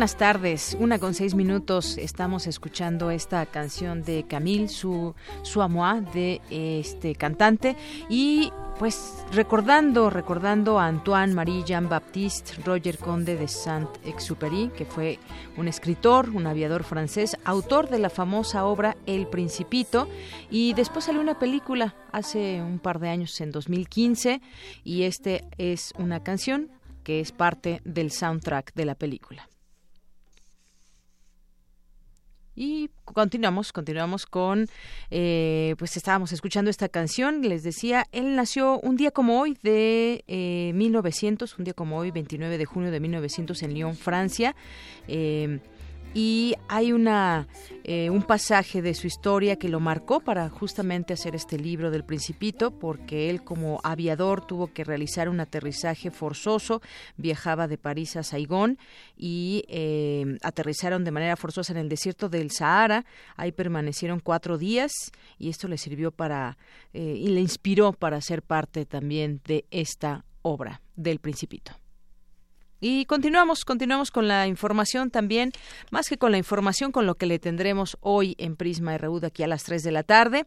Buenas tardes. Una con seis minutos. Estamos escuchando esta canción de Camille, su, su amour de este cantante. Y pues recordando, recordando a Antoine Marie Jean Baptiste Roger Conde de Saint-Exupéry, que fue un escritor, un aviador francés, autor de la famosa obra El Principito, y después salió una película hace un par de años, en 2015, y este es una canción que es parte del soundtrack de la película. Y continuamos, continuamos con, eh, pues estábamos escuchando esta canción, les decía, él nació un día como hoy de eh, 1900, un día como hoy, 29 de junio de 1900 en Lyon, Francia. Eh, y hay una eh, un pasaje de su historia que lo marcó para justamente hacer este libro del Principito, porque él como aviador tuvo que realizar un aterrizaje forzoso, viajaba de París a Saigón y eh, aterrizaron de manera forzosa en el desierto del Sahara, ahí permanecieron cuatro días y esto le sirvió para eh, y le inspiró para ser parte también de esta obra del Principito. Y continuamos, continuamos con la información también, más que con la información, con lo que le tendremos hoy en Prisma RU de aquí a las 3 de la tarde,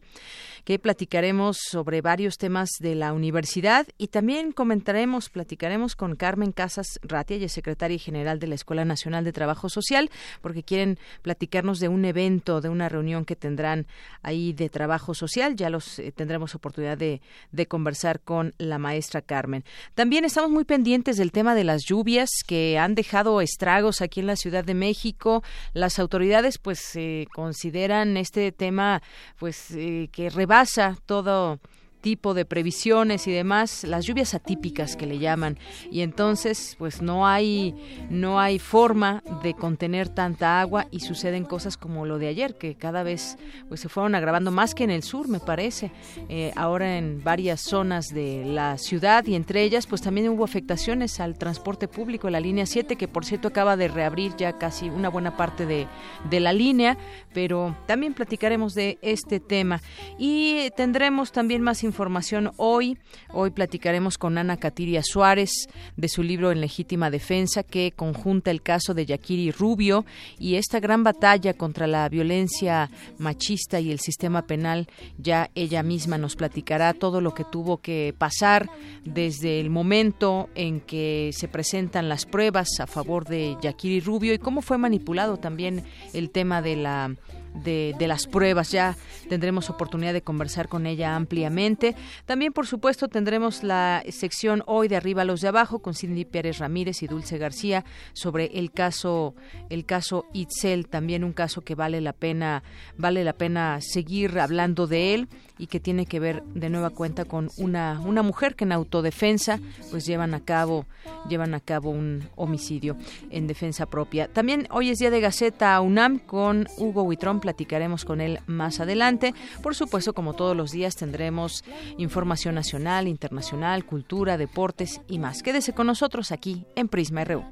que platicaremos sobre varios temas de la universidad y también comentaremos, platicaremos con Carmen Casas Ratia, ella es secretaria general de la Escuela Nacional de Trabajo Social, porque quieren platicarnos de un evento, de una reunión que tendrán ahí de trabajo social. Ya los eh, tendremos oportunidad de, de conversar con la maestra Carmen. También estamos muy pendientes del tema de las lluvias que han dejado estragos aquí en la Ciudad de México. Las autoridades pues eh, consideran este tema pues eh, que rebasa todo tipo de previsiones y demás, las lluvias atípicas que le llaman. Y entonces pues no hay no hay forma de contener tanta agua y suceden cosas como lo de ayer que cada vez pues se fueron agravando más que en el sur me parece. Eh, ahora en varias zonas de la ciudad y entre ellas pues también hubo afectaciones al transporte público la línea 7 que por cierto acaba de reabrir ya casi una buena parte de, de la línea pero también platicaremos de este tema. Y tendremos también más información información hoy. Hoy platicaremos con Ana Catiria Suárez de su libro En legítima defensa que conjunta el caso de Yakiri Rubio y esta gran batalla contra la violencia machista y el sistema penal. Ya ella misma nos platicará todo lo que tuvo que pasar desde el momento en que se presentan las pruebas a favor de Yakiri Rubio y cómo fue manipulado también el tema de la de, de, las pruebas. Ya tendremos oportunidad de conversar con ella ampliamente. También, por supuesto, tendremos la sección hoy de arriba a los de abajo con Cindy Pérez Ramírez y Dulce García sobre el caso el caso Itzel, también un caso que vale la pena vale la pena seguir hablando de él y que tiene que ver de nueva cuenta con una una mujer que en autodefensa pues llevan a cabo llevan a cabo un homicidio en defensa propia. También hoy es día de Gaceta UNAM con Hugo Huitrón platicaremos con él más adelante. Por supuesto, como todos los días, tendremos información nacional, internacional, cultura, deportes y más. Quédese con nosotros aquí en Prisma RU.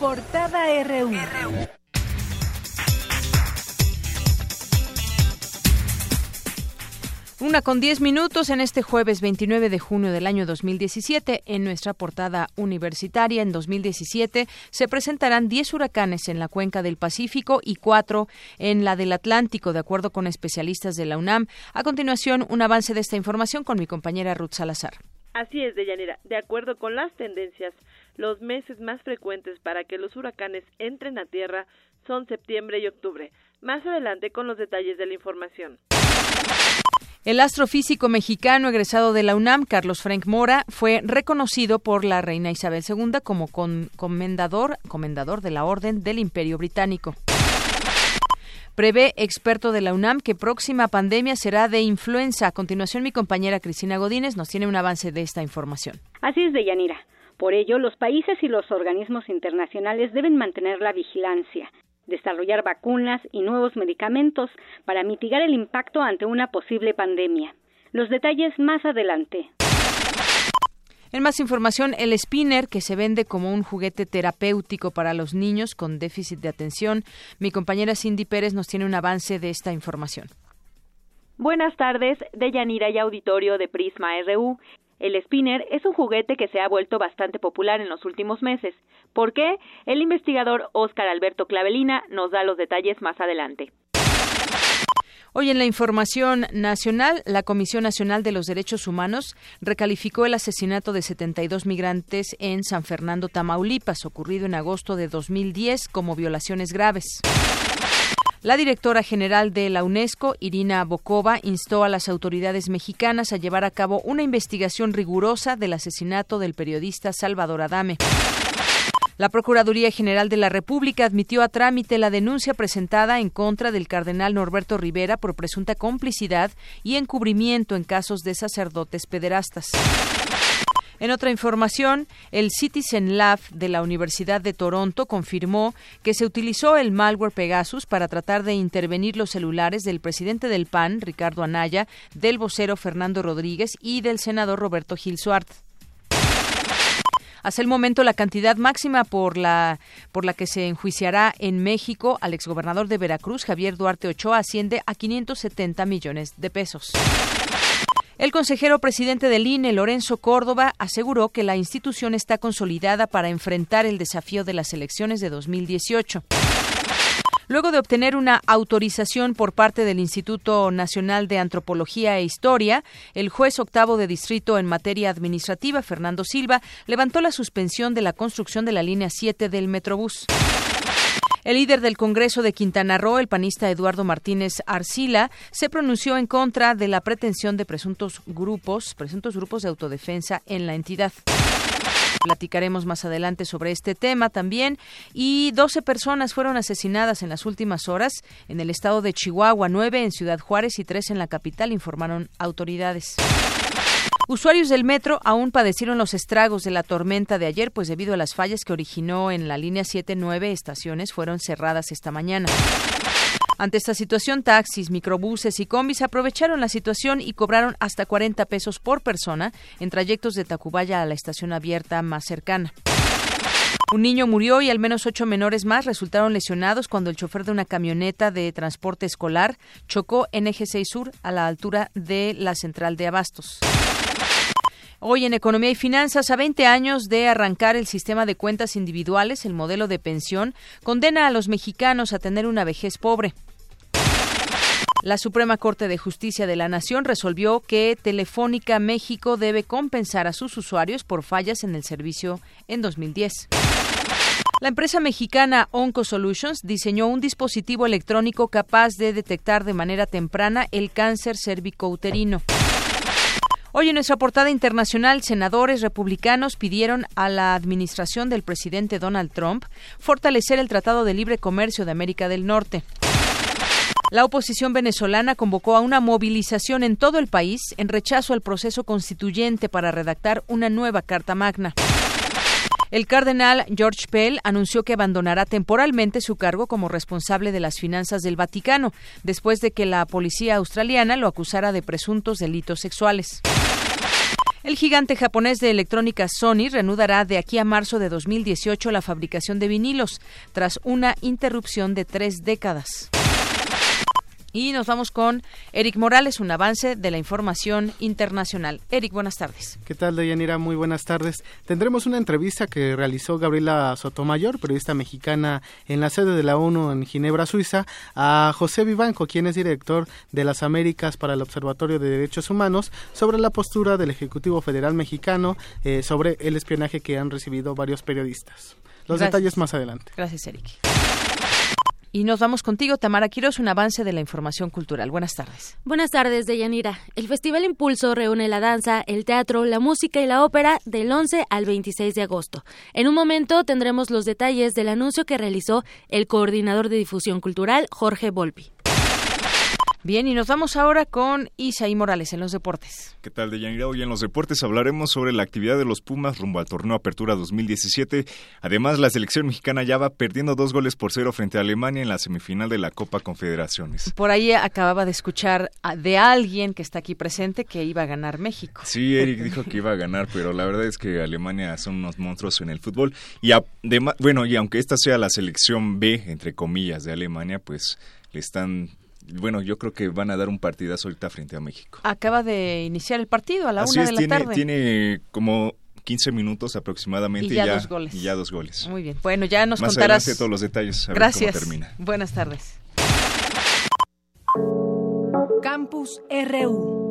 Portada RU. Una con diez minutos en este jueves 29 de junio del año 2017. En nuestra portada universitaria, en 2017, se presentarán 10 huracanes en la cuenca del Pacífico y cuatro en la del Atlántico, de acuerdo con especialistas de la UNAM. A continuación, un avance de esta información con mi compañera Ruth Salazar. Así es, Deyanira. De acuerdo con las tendencias, los meses más frecuentes para que los huracanes entren a tierra son septiembre y octubre. Más adelante con los detalles de la información. El astrofísico mexicano egresado de la UNAM, Carlos Frank Mora, fue reconocido por la reina Isabel II como comendador, comendador de la Orden del Imperio Británico. Prevé experto de la UNAM que próxima pandemia será de influenza. A continuación, mi compañera Cristina Godínez nos tiene un avance de esta información. Así es, Deyanira. Por ello, los países y los organismos internacionales deben mantener la vigilancia desarrollar vacunas y nuevos medicamentos para mitigar el impacto ante una posible pandemia. Los detalles más adelante. En más información, el spinner, que se vende como un juguete terapéutico para los niños con déficit de atención. Mi compañera Cindy Pérez nos tiene un avance de esta información. Buenas tardes, de Yanira y auditorio de Prisma RU. El spinner es un juguete que se ha vuelto bastante popular en los últimos meses. ¿Por qué? El investigador Óscar Alberto Clavelina nos da los detalles más adelante. Hoy en la información nacional, la Comisión Nacional de los Derechos Humanos recalificó el asesinato de 72 migrantes en San Fernando, Tamaulipas, ocurrido en agosto de 2010 como violaciones graves. La directora general de la UNESCO, Irina Bokova, instó a las autoridades mexicanas a llevar a cabo una investigación rigurosa del asesinato del periodista Salvador Adame. La Procuraduría General de la República admitió a trámite la denuncia presentada en contra del cardenal Norberto Rivera por presunta complicidad y encubrimiento en casos de sacerdotes pederastas. En otra información, el Citizen Lab de la Universidad de Toronto confirmó que se utilizó el malware Pegasus para tratar de intervenir los celulares del presidente del PAN, Ricardo Anaya, del vocero Fernando Rodríguez y del senador Roberto Gil Suárez. Hasta el momento, la cantidad máxima por la, por la que se enjuiciará en México al exgobernador de Veracruz, Javier Duarte Ochoa, asciende a 570 millones de pesos. El consejero presidente del INE, Lorenzo Córdoba, aseguró que la institución está consolidada para enfrentar el desafío de las elecciones de 2018. Luego de obtener una autorización por parte del Instituto Nacional de Antropología e Historia, el juez octavo de distrito en materia administrativa, Fernando Silva, levantó la suspensión de la construcción de la línea 7 del Metrobús. El líder del Congreso de Quintana Roo, el panista Eduardo Martínez Arcila, se pronunció en contra de la pretensión de presuntos grupos, presuntos grupos de autodefensa en la entidad. Platicaremos más adelante sobre este tema también. Y 12 personas fueron asesinadas en las últimas horas en el estado de Chihuahua, nueve en Ciudad Juárez y tres en la capital, informaron autoridades. Usuarios del metro aún padecieron los estragos de la tormenta de ayer, pues debido a las fallas que originó en la línea 7, nueve estaciones fueron cerradas esta mañana. Ante esta situación, taxis, microbuses y combis aprovecharon la situación y cobraron hasta 40 pesos por persona en trayectos de Tacubaya a la estación abierta más cercana. Un niño murió y al menos ocho menores más resultaron lesionados cuando el chofer de una camioneta de transporte escolar chocó en Eje 6 Sur a la altura de la central de Abastos. Hoy en Economía y Finanzas, a 20 años de arrancar el sistema de cuentas individuales, el modelo de pensión condena a los mexicanos a tener una vejez pobre. La Suprema Corte de Justicia de la Nación resolvió que Telefónica México debe compensar a sus usuarios por fallas en el servicio en 2010. La empresa mexicana OncoSolutions diseñó un dispositivo electrónico capaz de detectar de manera temprana el cáncer cervicouterino. Hoy en nuestra portada internacional, senadores republicanos pidieron a la administración del presidente Donald Trump fortalecer el Tratado de Libre Comercio de América del Norte. La oposición venezolana convocó a una movilización en todo el país en rechazo al proceso constituyente para redactar una nueva Carta Magna. El cardenal George Pell anunció que abandonará temporalmente su cargo como responsable de las finanzas del Vaticano, después de que la policía australiana lo acusara de presuntos delitos sexuales. El gigante japonés de electrónica Sony reanudará de aquí a marzo de 2018 la fabricación de vinilos, tras una interrupción de tres décadas. Y nos vamos con Eric Morales, un avance de la información internacional. Eric, buenas tardes. ¿Qué tal, Deyanira? Muy buenas tardes. Tendremos una entrevista que realizó Gabriela Sotomayor, periodista mexicana en la sede de la ONU en Ginebra, Suiza, a José Vivanco, quien es director de las Américas para el Observatorio de Derechos Humanos, sobre la postura del Ejecutivo Federal Mexicano eh, sobre el espionaje que han recibido varios periodistas. Los detalles más adelante. Gracias, Eric. Y nos vamos contigo, Tamara Quiroz, un avance de la información cultural. Buenas tardes. Buenas tardes, Deyanira. El Festival Impulso reúne la danza, el teatro, la música y la ópera del 11 al 26 de agosto. En un momento tendremos los detalles del anuncio que realizó el coordinador de difusión cultural, Jorge Volpi. Bien, y nos vamos ahora con Isaí Morales en los deportes. ¿Qué tal, Deyanira? Hoy en los deportes hablaremos sobre la actividad de los Pumas rumbo al torneo Apertura 2017. Además, la selección mexicana ya va perdiendo dos goles por cero frente a Alemania en la semifinal de la Copa Confederaciones. Por ahí acababa de escuchar de alguien que está aquí presente que iba a ganar México. Sí, Eric dijo que iba a ganar, pero la verdad es que Alemania son unos monstruos en el fútbol. Y además, bueno, y aunque esta sea la selección B, entre comillas, de Alemania, pues le están bueno, yo creo que van a dar un partidazo ahorita frente a México. Acaba de iniciar el partido a la una de la tiene, tarde. Tiene como 15 minutos aproximadamente y ya, dos goles. Y ya dos goles. Muy bien. Bueno, ya nos Más contarás todos los detalles. A Gracias. Ver cómo termina. Buenas tardes. Campus RU.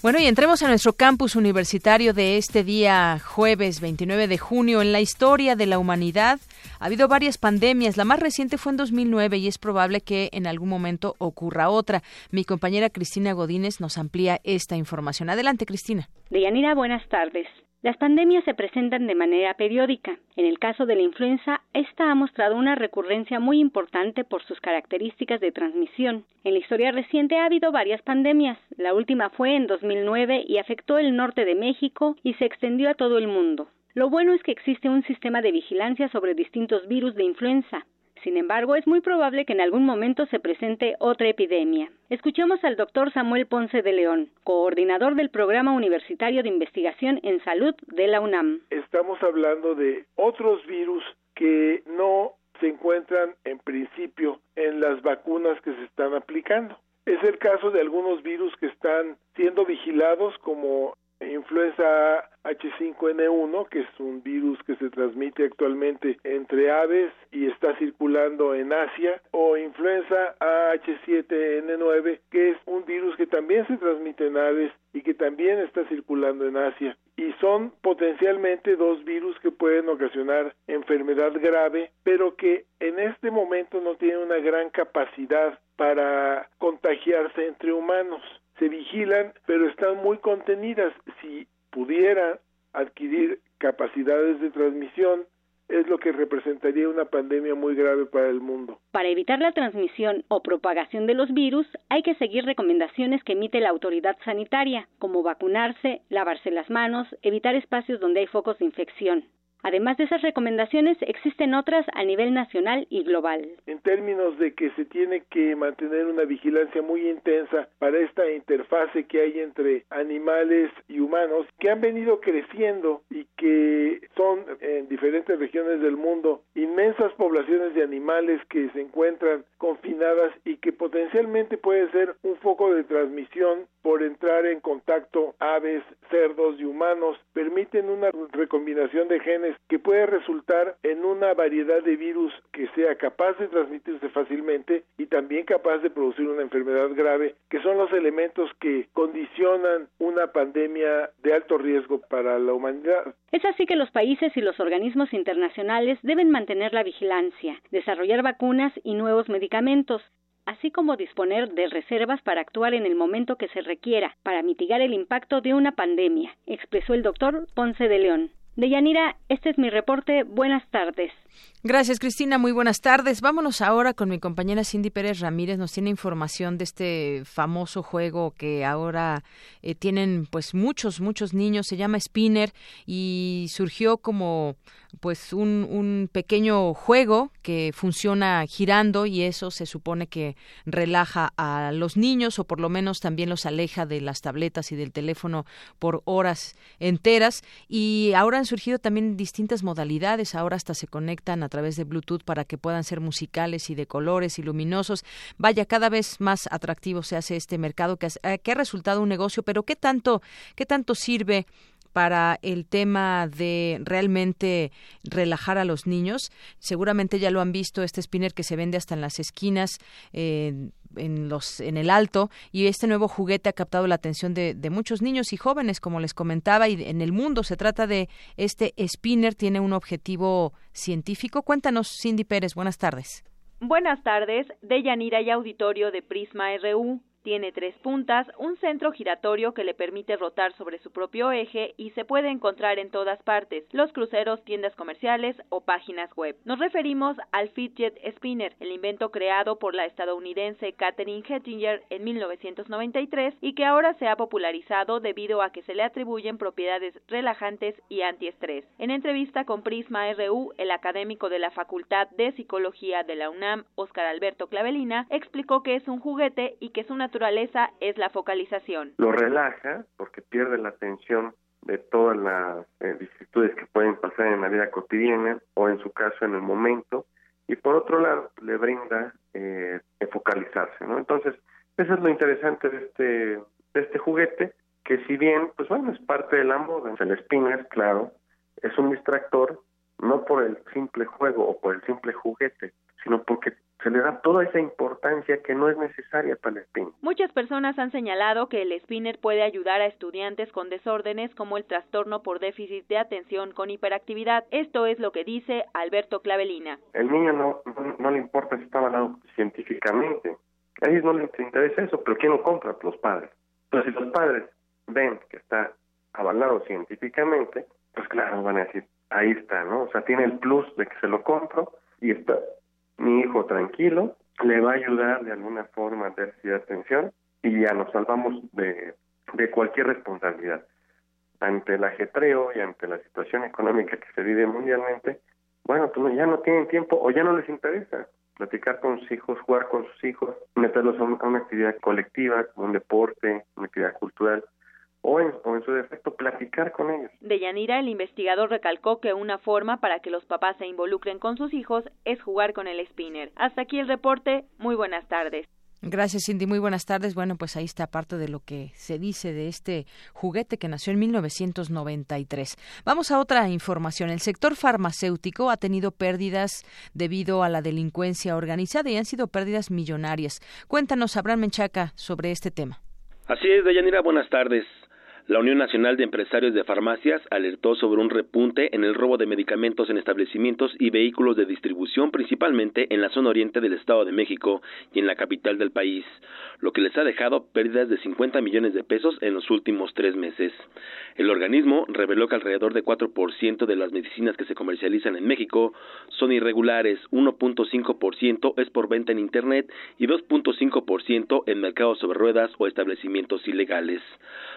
Bueno, y entremos a nuestro campus universitario de este día jueves 29 de junio. En la historia de la humanidad ha habido varias pandemias. La más reciente fue en 2009 y es probable que en algún momento ocurra otra. Mi compañera Cristina Godínez nos amplía esta información. Adelante, Cristina. Deyanira, buenas tardes. Las pandemias se presentan de manera periódica. En el caso de la influenza, esta ha mostrado una recurrencia muy importante por sus características de transmisión. En la historia reciente ha habido varias pandemias. La última fue en 2009 y afectó el norte de México y se extendió a todo el mundo. Lo bueno es que existe un sistema de vigilancia sobre distintos virus de influenza. Sin embargo, es muy probable que en algún momento se presente otra epidemia. Escuchemos al doctor Samuel Ponce de León, coordinador del Programa Universitario de Investigación en Salud de la UNAM. Estamos hablando de otros virus que no se encuentran en principio en las vacunas que se están aplicando. Es el caso de algunos virus que están siendo vigilados como influenza H5N1, que es un virus que se transmite actualmente entre aves y está circulando en Asia, o influenza H7N9, que es un virus que también se transmite en aves y que también está circulando en Asia. Y son potencialmente dos virus que pueden ocasionar enfermedad grave, pero que en este momento no tienen una gran capacidad para contagiarse entre humanos se vigilan, pero están muy contenidas. Si pudieran adquirir capacidades de transmisión, es lo que representaría una pandemia muy grave para el mundo. Para evitar la transmisión o propagación de los virus, hay que seguir recomendaciones que emite la autoridad sanitaria, como vacunarse, lavarse las manos, evitar espacios donde hay focos de infección. Además de esas recomendaciones, existen otras a nivel nacional y global. En términos de que se tiene que mantener una vigilancia muy intensa para esta interfase que hay entre animales y humanos, que han venido creciendo y que son en diferentes regiones del mundo inmensas poblaciones de animales que se encuentran confinadas y que potencialmente puede ser un foco de transmisión por entrar en contacto aves, cerdos y humanos, permiten una recombinación de genes que puede resultar en una variedad de virus que sea capaz de transmitirse fácilmente y también capaz de producir una enfermedad grave, que son los elementos que condicionan una pandemia de alto riesgo para la humanidad. Es así que los países y los organismos internacionales deben mantener la vigilancia, desarrollar vacunas y nuevos medicamentos, así como disponer de reservas para actuar en el momento que se requiera para mitigar el impacto de una pandemia, expresó el doctor Ponce de León. Deyanira, este es mi reporte. Buenas tardes. Gracias, Cristina. Muy buenas tardes. Vámonos ahora con mi compañera Cindy Pérez Ramírez. Nos tiene información de este famoso juego que ahora eh, tienen pues muchos, muchos niños. Se llama Spinner y surgió como pues un, un pequeño juego que funciona girando y eso se supone que relaja a los niños o por lo menos también los aleja de las tabletas y del teléfono por horas enteras. Y ahora han surgido también distintas modalidades. Ahora hasta se conecta conectan a través de Bluetooth para que puedan ser musicales y de colores y luminosos. Vaya, cada vez más atractivo se hace este mercado que, que ha resultado un negocio, pero ¿qué tanto, qué tanto sirve para el tema de realmente relajar a los niños. Seguramente ya lo han visto, este spinner que se vende hasta en las esquinas, en los en el alto y este nuevo juguete ha captado la atención de, de, muchos niños y jóvenes como les comentaba y en el mundo se trata de este spinner tiene un objetivo científico. Cuéntanos Cindy Pérez buenas tardes. Buenas tardes de Yanira y auditorio de Prisma RU tiene tres puntas, un centro giratorio que le permite rotar sobre su propio eje y se puede encontrar en todas partes, los cruceros, tiendas comerciales o páginas web. Nos referimos al Fidget Spinner, el invento creado por la estadounidense Katherine Hettinger en 1993 y que ahora se ha popularizado debido a que se le atribuyen propiedades relajantes y antiestrés. En entrevista con Prisma RU, el académico de la Facultad de Psicología de la UNAM, Oscar Alberto Clavelina, explicó que es un juguete y que su naturaleza naturaleza es la focalización. Lo relaja porque pierde la atención de todas las eh, vicisitudes que pueden pasar en la vida cotidiana o en su caso en el momento y por otro lado le brinda eh, focalizarse, ¿no? Entonces, eso es lo interesante de este, de este juguete, que si bien, pues bueno, es parte de la moda, spinner, claro, es un distractor, no por el simple juego o por el simple juguete, sino porque se le da toda esa importancia que no es necesaria para el spinner. Muchas personas han señalado que el spinner puede ayudar a estudiantes con desórdenes como el trastorno por déficit de atención con hiperactividad. Esto es lo que dice Alberto Clavelina. El niño no, no, le importa si está avalado científicamente. A ellos no les interesa eso, pero ¿quién lo compra? Los padres. Entonces, si los padres ven que está avalado científicamente, pues claro, van a decir, ahí está, ¿no? O sea, tiene el plus de que se lo compro y está mi hijo tranquilo, le va a ayudar de alguna forma a de atención y ya nos salvamos de, de cualquier responsabilidad. Ante el ajetreo y ante la situación económica que se vive mundialmente, bueno, pues ya no tienen tiempo o ya no les interesa platicar con sus hijos, jugar con sus hijos, meterlos a una actividad colectiva, un deporte, una actividad cultural o en, su defecto platicar con ellos. De Yanira, el investigador recalcó que una forma para que los papás se involucren con sus hijos es jugar con el spinner. Hasta aquí el reporte. Muy buenas tardes. Gracias, Cindy. Muy buenas tardes. Bueno, pues ahí está parte de lo que se dice de este juguete que nació en 1993. Vamos a otra información. El sector farmacéutico ha tenido pérdidas debido a la delincuencia organizada y han sido pérdidas millonarias. Cuéntanos, Abraham Menchaca, sobre este tema. Así es, Deyanira, buenas tardes. La Unión Nacional de Empresarios de Farmacias alertó sobre un repunte en el robo de medicamentos en establecimientos y vehículos de distribución, principalmente en la zona oriente del Estado de México y en la capital del país, lo que les ha dejado pérdidas de 50 millones de pesos en los últimos tres meses. El organismo reveló que alrededor de 4% de las medicinas que se comercializan en México son irregulares, 1.5% es por venta en Internet y 2.5% en mercados sobre ruedas o establecimientos ilegales.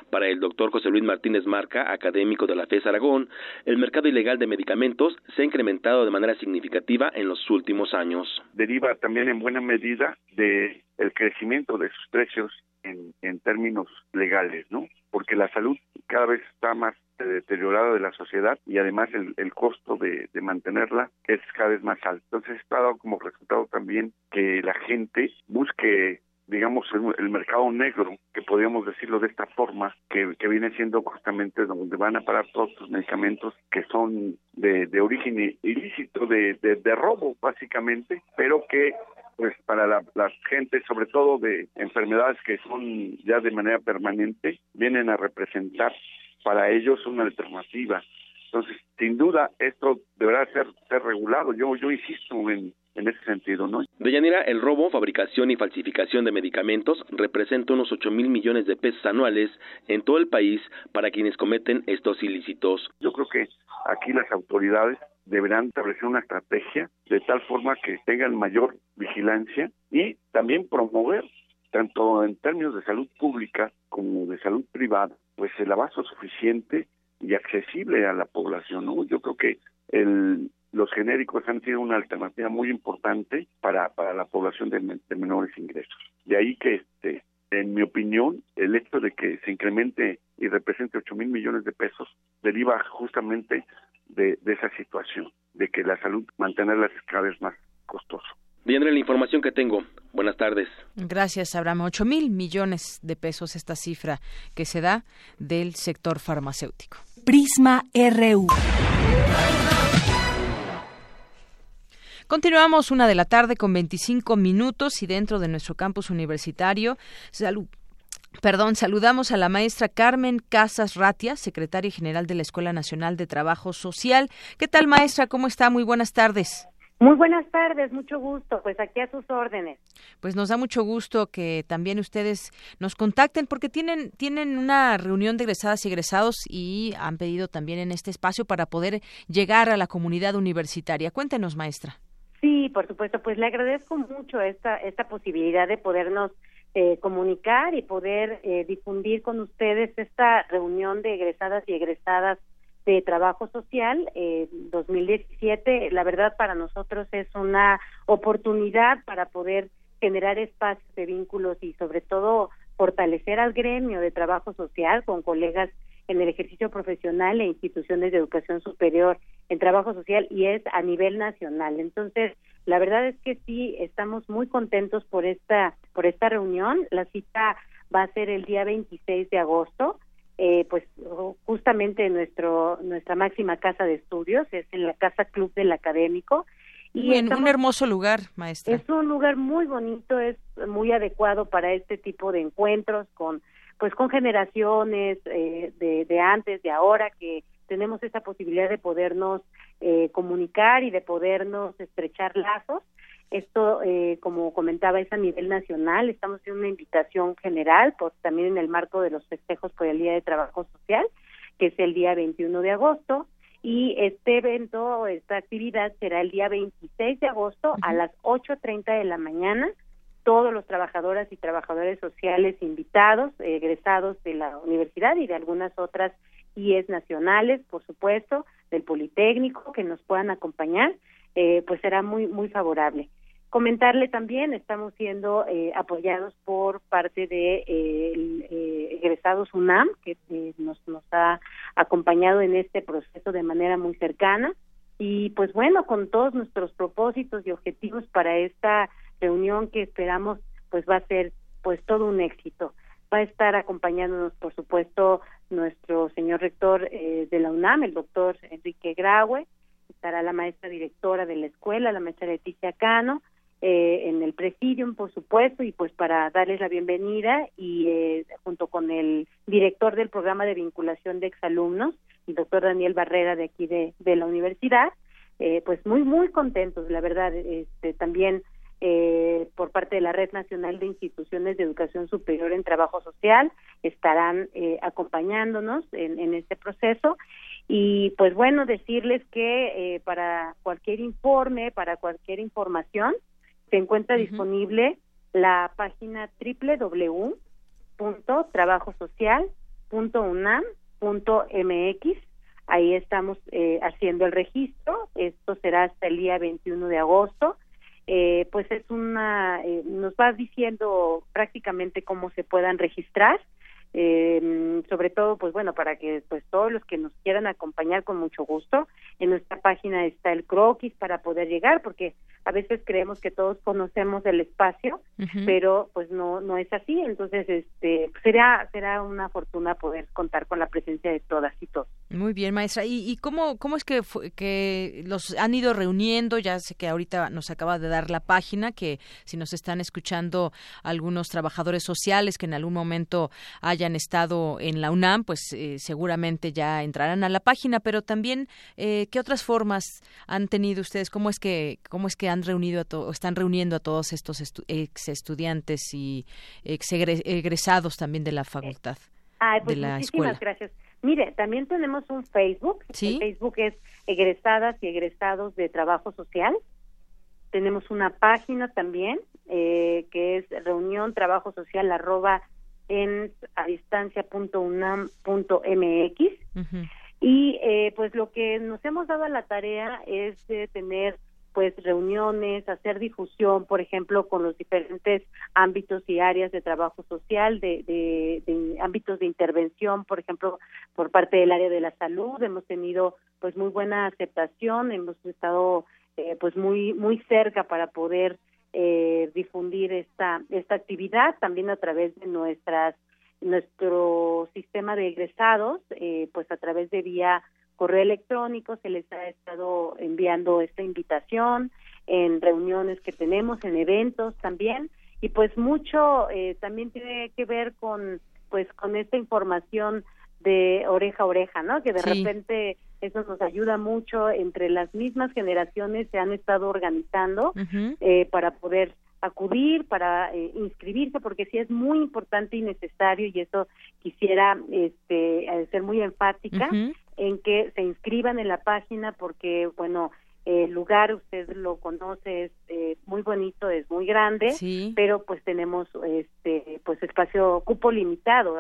Para el doctor José Luis Martínez Marca, académico de la FES Aragón, el mercado ilegal de medicamentos se ha incrementado de manera significativa en los últimos años. Deriva también en buena medida de el crecimiento de sus precios en, términos legales, ¿no? Porque la salud cada vez está más deteriorada de la sociedad y además el, el costo de, de, mantenerla es cada vez más alto. Entonces esto ha dado como resultado también que la gente busque digamos, el, mercado negro, que podríamos decirlo de esta forma, que, que, viene siendo justamente donde van a parar todos los medicamentos que son de, de origen ilícito, de, de, robo, básicamente, pero que pues para la, la, gente, sobre todo de enfermedades que son ya de manera permanente, vienen a representar para ellos una alternativa. Entonces, sin duda, esto deberá ser, ser regulado. Yo, yo insisto en, en ese sentido, ¿no? Deyanira, el robo, fabricación y falsificación de medicamentos representa unos 8 mil millones de pesos anuales en todo el país para quienes cometen estos ilícitos. Yo creo que aquí las autoridades deberán establecer una estrategia de tal forma que tengan mayor vigilancia y también promover tanto en términos de salud pública como de salud privada, pues el abasto suficiente y accesible a la población, ¿no? Yo creo que el los genéricos han sido una alternativa muy importante para, para la población de, menores ingresos. De ahí que, este, en mi opinión, el hecho de que se incremente y represente 8 mil millones de pesos deriva justamente de, esa situación, de que la salud mantenerla es cada vez más costoso. Bien, la información que tengo. Buenas tardes. Gracias, Abraham. Ocho mil millones de pesos esta cifra que se da del sector farmacéutico. Prisma RU. Continuamos una de la tarde con 25 minutos y dentro de nuestro campus universitario. Salud. Perdón, saludamos a la maestra Carmen Casas Ratia, secretaria general de la Escuela Nacional de Trabajo Social. ¿Qué tal, maestra? ¿Cómo está? Muy buenas tardes. Muy buenas tardes, mucho gusto. Pues aquí a sus órdenes. Pues nos da mucho gusto que también ustedes nos contacten porque tienen tienen una reunión de egresadas y egresados y han pedido también en este espacio para poder llegar a la comunidad universitaria. Cuéntenos, maestra. Sí, por supuesto. Pues le agradezco mucho esta esta posibilidad de podernos eh, comunicar y poder eh, difundir con ustedes esta reunión de egresadas y egresadas de Trabajo Social eh, 2017. La verdad para nosotros es una oportunidad para poder generar espacios de vínculos y sobre todo fortalecer al gremio de trabajo social con colegas en el ejercicio profesional e instituciones de educación superior en trabajo social y es a nivel nacional. Entonces, la verdad es que sí estamos muy contentos por esta por esta reunión. La cita va a ser el día 26 de agosto eh, pues justamente nuestro nuestra máxima casa de estudios es en la casa club del académico y en un hermoso lugar maestra es un lugar muy bonito es muy adecuado para este tipo de encuentros con pues con generaciones eh, de, de antes de ahora que tenemos esa posibilidad de podernos eh, comunicar y de podernos estrechar lazos esto, eh, como comentaba, es a nivel nacional. Estamos en una invitación general, por, también en el marco de los festejos por el Día de Trabajo Social, que es el día 21 de agosto. Y este evento, esta actividad será el día 26 de agosto a las 8.30 de la mañana. Todos los trabajadoras y trabajadores sociales invitados, egresados de la universidad y de algunas otras IES nacionales, por supuesto, del Politécnico, que nos puedan acompañar, eh, pues será muy, muy favorable. Comentarle también, estamos siendo eh, apoyados por parte de eh, eh, egresados UNAM, que nos, nos ha acompañado en este proceso de manera muy cercana. Y pues bueno, con todos nuestros propósitos y objetivos para esta reunión que esperamos pues va a ser pues todo un éxito. Va a estar acompañándonos, por supuesto, nuestro señor rector de la UNAM, el doctor Enrique Graue, estará la maestra directora de la escuela, la maestra Leticia Cano, eh, en el presidium, por supuesto, y pues para darles la bienvenida y eh, junto con el director del programa de vinculación de exalumnos, el doctor Daniel Barrera de aquí de, de la universidad, eh, pues muy, muy contentos, la verdad, este, también eh, por parte de la Red Nacional de Instituciones de Educación Superior en Trabajo Social, estarán eh, acompañándonos en, en este proceso y pues bueno, decirles que eh, para cualquier informe, para cualquier información, se encuentra disponible la página www.trabajosocial.unam.mx. Ahí estamos eh, haciendo el registro. Esto será hasta el día 21 de agosto. Eh, pues es una, eh, nos va diciendo prácticamente cómo se puedan registrar eh, sobre todo pues bueno para que pues todos los que nos quieran acompañar con mucho gusto. En nuestra página está el croquis para poder llegar porque a veces creemos que todos conocemos el espacio pero pues no no es así. Entonces este será será una fortuna poder contar con la presencia de todas y todos. Muy bien maestra. Y, y cómo cómo es que que los han ido reuniendo ya sé que ahorita nos acaba de dar la página que si nos están escuchando algunos trabajadores sociales que en algún momento hay hayan estado en la UNAM, pues eh, seguramente ya entrarán a la página, pero también eh, qué otras formas han tenido ustedes, cómo es que cómo es que han reunido a están reuniendo a todos estos ex estudiantes y ex egresados también de la facultad. pues de la muchísimas gracias. Mire, también tenemos un Facebook. ¿Sí? El Facebook es egresadas y egresados de trabajo social. Tenemos una página también eh, que es reunión trabajo social arroba en a distancia.unam.mx y eh, pues lo que nos hemos dado a la tarea es de tener pues reuniones, hacer difusión, por ejemplo, con los diferentes ámbitos y áreas de trabajo social, de, de, ámbitos de intervención, por ejemplo, por parte del área de la salud, hemos tenido pues muy buena aceptación, hemos estado eh, pues muy muy cerca para poder eh, difundir esta esta actividad, también a través de nuestras nuestro sistema de egresados, eh, pues a través de vía correo electrónico se les ha estado enviando esta invitación en reuniones que tenemos, en eventos también y pues mucho eh, también tiene que ver con pues con esta información de oreja a oreja, ¿no? Que de repente eso nos ayuda mucho entre las mismas generaciones se han estado organizando eh, para poder acudir para eh, inscribirse porque sí es muy importante y necesario y eso quisiera este ser muy enfática en que se inscriban en la página porque, bueno, el lugar usted lo conoce es eh, muy bonito es muy grande pero pues tenemos este pues espacio cupo limitado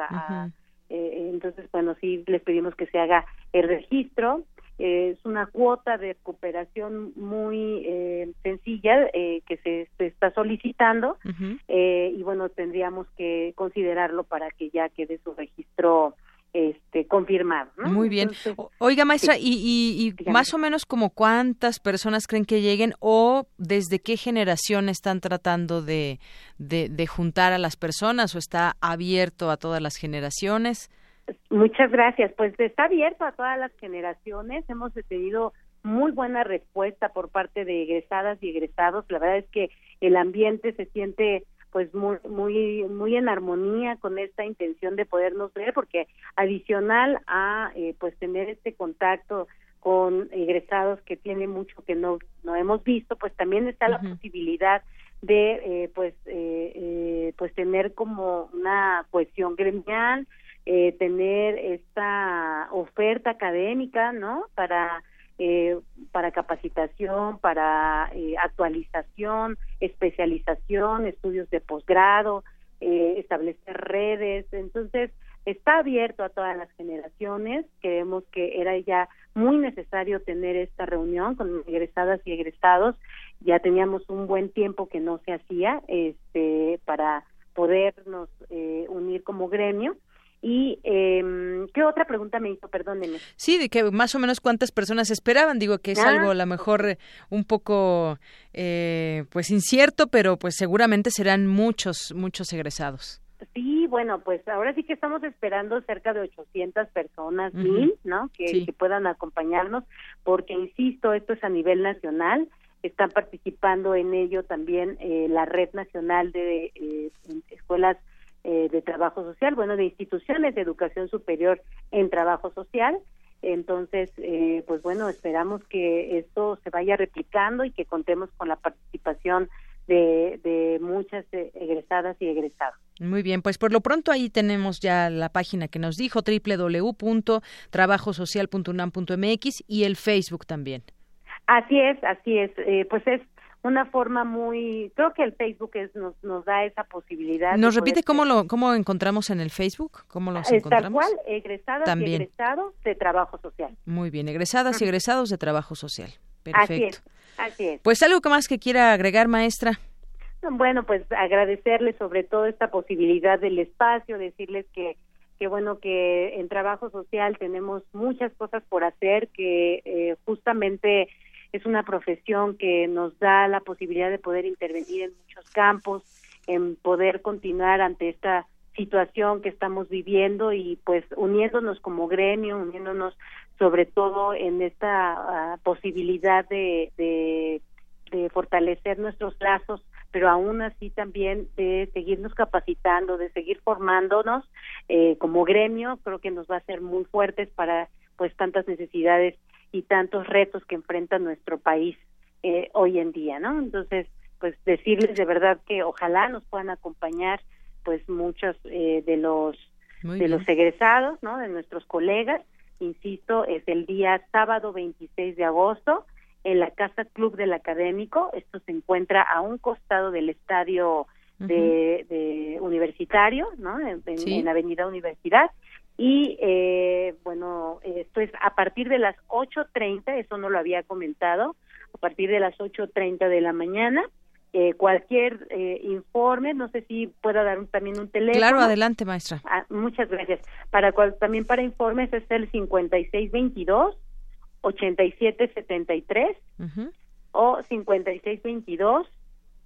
eh, entonces bueno sí les pedimos que se haga el registro. Es una cuota de cooperación muy eh, sencilla que se, está solicitando y bueno tendríamos que considerarlo para que ya quede su registro este confirmado. Muy bien. Oiga, maestra, y, y, más o menos como cuántas personas creen que lleguen o desde qué generación están tratando de, de, juntar a las personas o está abierto a todas las generaciones? Muchas gracias. Pues está abierto a todas las generaciones. Hemos tenido muy buena respuesta por parte de egresadas y egresados. La verdad es que el ambiente se siente pues muy muy muy en armonía con esta intención de podernos ver porque adicional a eh, pues tener este contacto con egresados que tiene mucho que no no hemos visto pues también está la posibilidad de eh, pues eh, pues tener como una cohesión gremial tener esta oferta académica no para eh, para capacitación, para eh, actualización, especialización, estudios de posgrado, eh, establecer redes. Entonces, está abierto a todas las generaciones. Creemos que era ya muy necesario tener esta reunión con egresadas y egresados. Ya teníamos un buen tiempo que no se hacía este, para podernos eh, unir como gremio y eh, ¿qué otra pregunta me hizo? Perdóneme. Sí, de que más o menos cuántas personas esperaban. Digo que es ah, algo a lo mejor un poco eh, pues incierto, pero pues seguramente serán muchos, muchos egresados. Sí, bueno, pues ahora sí que estamos esperando cerca de 800 personas, mil, ¿no? Que, que puedan acompañarnos, porque insisto, esto es a nivel nacional están participando en ello también eh, la red nacional de eh, escuelas eh, de trabajo social, bueno, de instituciones de educación superior en trabajo social. Entonces, eh, pues bueno, esperamos que esto se vaya replicando y que contemos con la participación de, de muchas eh, egresadas y egresados. Muy bien, pues por lo pronto ahí tenemos ya la página que nos dijo www.trabajosocial.unam.mx y el Facebook también. Así es, así es. pues es una forma muy creo que el Facebook es, nos, nos da esa posibilidad nos repite cómo lo cómo encontramos en el Facebook cómo los encontramos tal cual egresadas y egresados de trabajo social. Muy bien egresadas y egresados de trabajo social. Perfecto así es, así es. pues algo que más que quiera agregar maestra bueno pues agradecerles sobre todo esta posibilidad del espacio decirles que que bueno que en trabajo social tenemos muchas cosas por hacer que eh, justamente es una profesión que nos da la posibilidad de poder intervenir en muchos campos, en poder continuar ante esta situación que estamos viviendo y pues uniéndonos como gremio, uniéndonos sobre todo en esta ah, posibilidad de, de, fortalecer nuestros lazos, pero aún así también de seguirnos capacitando, de seguir formándonos eh, como gremio, creo que nos va a hacer muy fuertes para pues tantas necesidades y tantos retos que enfrenta nuestro país eh, hoy en día, ¿no? Entonces, pues decirles de verdad que ojalá nos puedan acompañar pues muchos eh, de los de los egresados, ¿no? De nuestros colegas, insisto, es el día sábado 26 de agosto en la Casa Club del Académico. Esto se encuentra a un costado del estadio de, universitario, ¿no? En, en, Avenida Universidad. Y eh, bueno, esto es a partir de las 8.30, eso no lo había comentado, a partir de las 8.30 de la mañana. Eh, cualquier eh, informe, no sé si pueda dar también un teléfono. Claro, adelante, maestra. Ah, muchas gracias. Para cual, también para informes es el 5622 8773 o 5622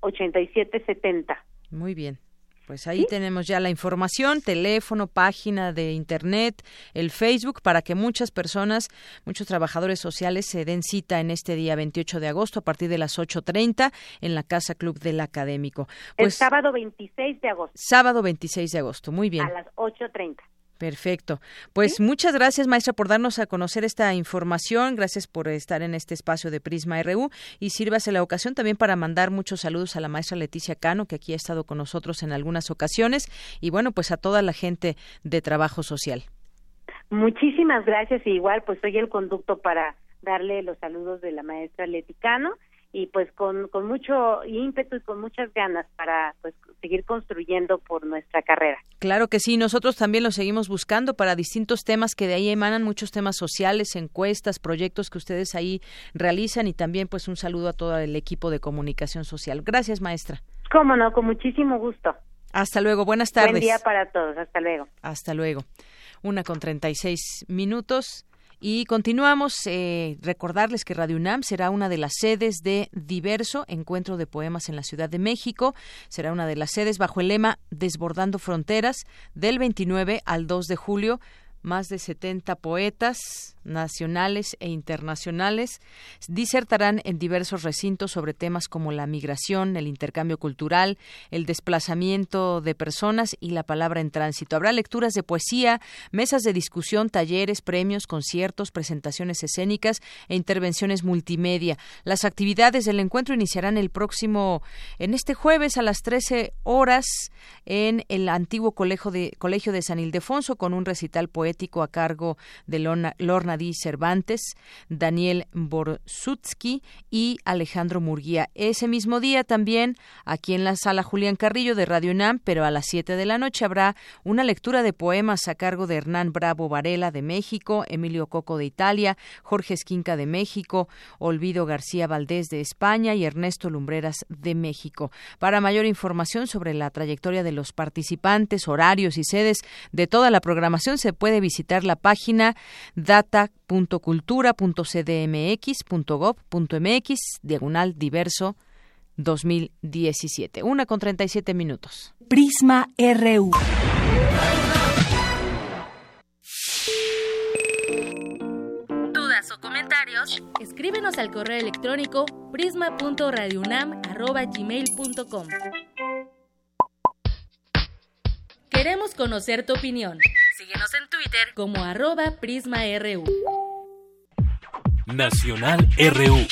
8770. Muy bien. Pues ahí tenemos ya la información, teléfono, página de internet, el Facebook, para que muchas personas, muchos trabajadores sociales se den cita en este día 28 de agosto a partir de las 8.30 en la Casa Club del Académico. Pues, el sábado 26 de agosto. Sábado 26 de agosto, muy bien. A las 8.30. Perfecto. Pues muchas gracias, maestra, por darnos a conocer esta información. Gracias por estar en este espacio de Prisma RU y sírvase la ocasión también para mandar muchos saludos a la maestra Leticia Cano, que aquí ha estado con nosotros en algunas ocasiones, y bueno, pues a toda la gente de trabajo social. Muchísimas gracias y igual pues soy el conducto para darle los saludos de la maestra Leticano y pues con, con mucho ímpetu y con muchas ganas para pues seguir construyendo por nuestra carrera. Claro que sí, nosotros también lo seguimos buscando para distintos temas que de ahí emanan muchos temas sociales, encuestas, proyectos que ustedes ahí realizan y también pues un saludo a todo el equipo de comunicación social. Gracias, maestra. Cómo no, con muchísimo gusto. Hasta luego, buenas tardes. Buen día para todos, hasta luego. Hasta luego. Una con treinta y seis minutos. Y continuamos, eh, recordarles que Radio UNAM será una de las sedes de diverso encuentro de poemas en la Ciudad de México. Será una de las sedes bajo el lema Desbordando Fronteras del 29 al 2 de julio. Más de 70 poetas, nacionales e internacionales disertarán en diversos recintos sobre temas como la migración, el intercambio cultural, el desplazamiento de personas y la palabra en tránsito. Habrá lecturas de poesía, mesas de discusión, talleres, premios, conciertos, presentaciones escénicas e intervenciones multimedia. Las actividades del encuentro iniciarán el próximo, en este jueves a las 13 horas en el antiguo colegio de, colegio de San Ildefonso con un recital poético a cargo de Lorna Cervantes, Daniel Borsutsky y Alejandro Murguía. Ese mismo día también, aquí en la sala Julián Carrillo de Radio UNAM, pero a las 7 de la noche habrá una lectura de poemas a cargo de Hernán Bravo Varela de México, Emilio Coco de Italia, Jorge Esquinca de México, Olvido García Valdés de España y Ernesto Lumbreras de México. Para mayor información sobre la trayectoria de los participantes, horarios y sedes de toda la programación, se puede visitar la página data www.cultura.cdmx.gov.mx, diagonal diverso 2017. Una con 37 minutos. Prisma RU. Dudas o comentarios, escríbenos al correo electrónico prisma.radiounam@gmail.com. Queremos conocer tu opinión. Síguenos en Twitter como arroba PrismaRU. Nacional RU.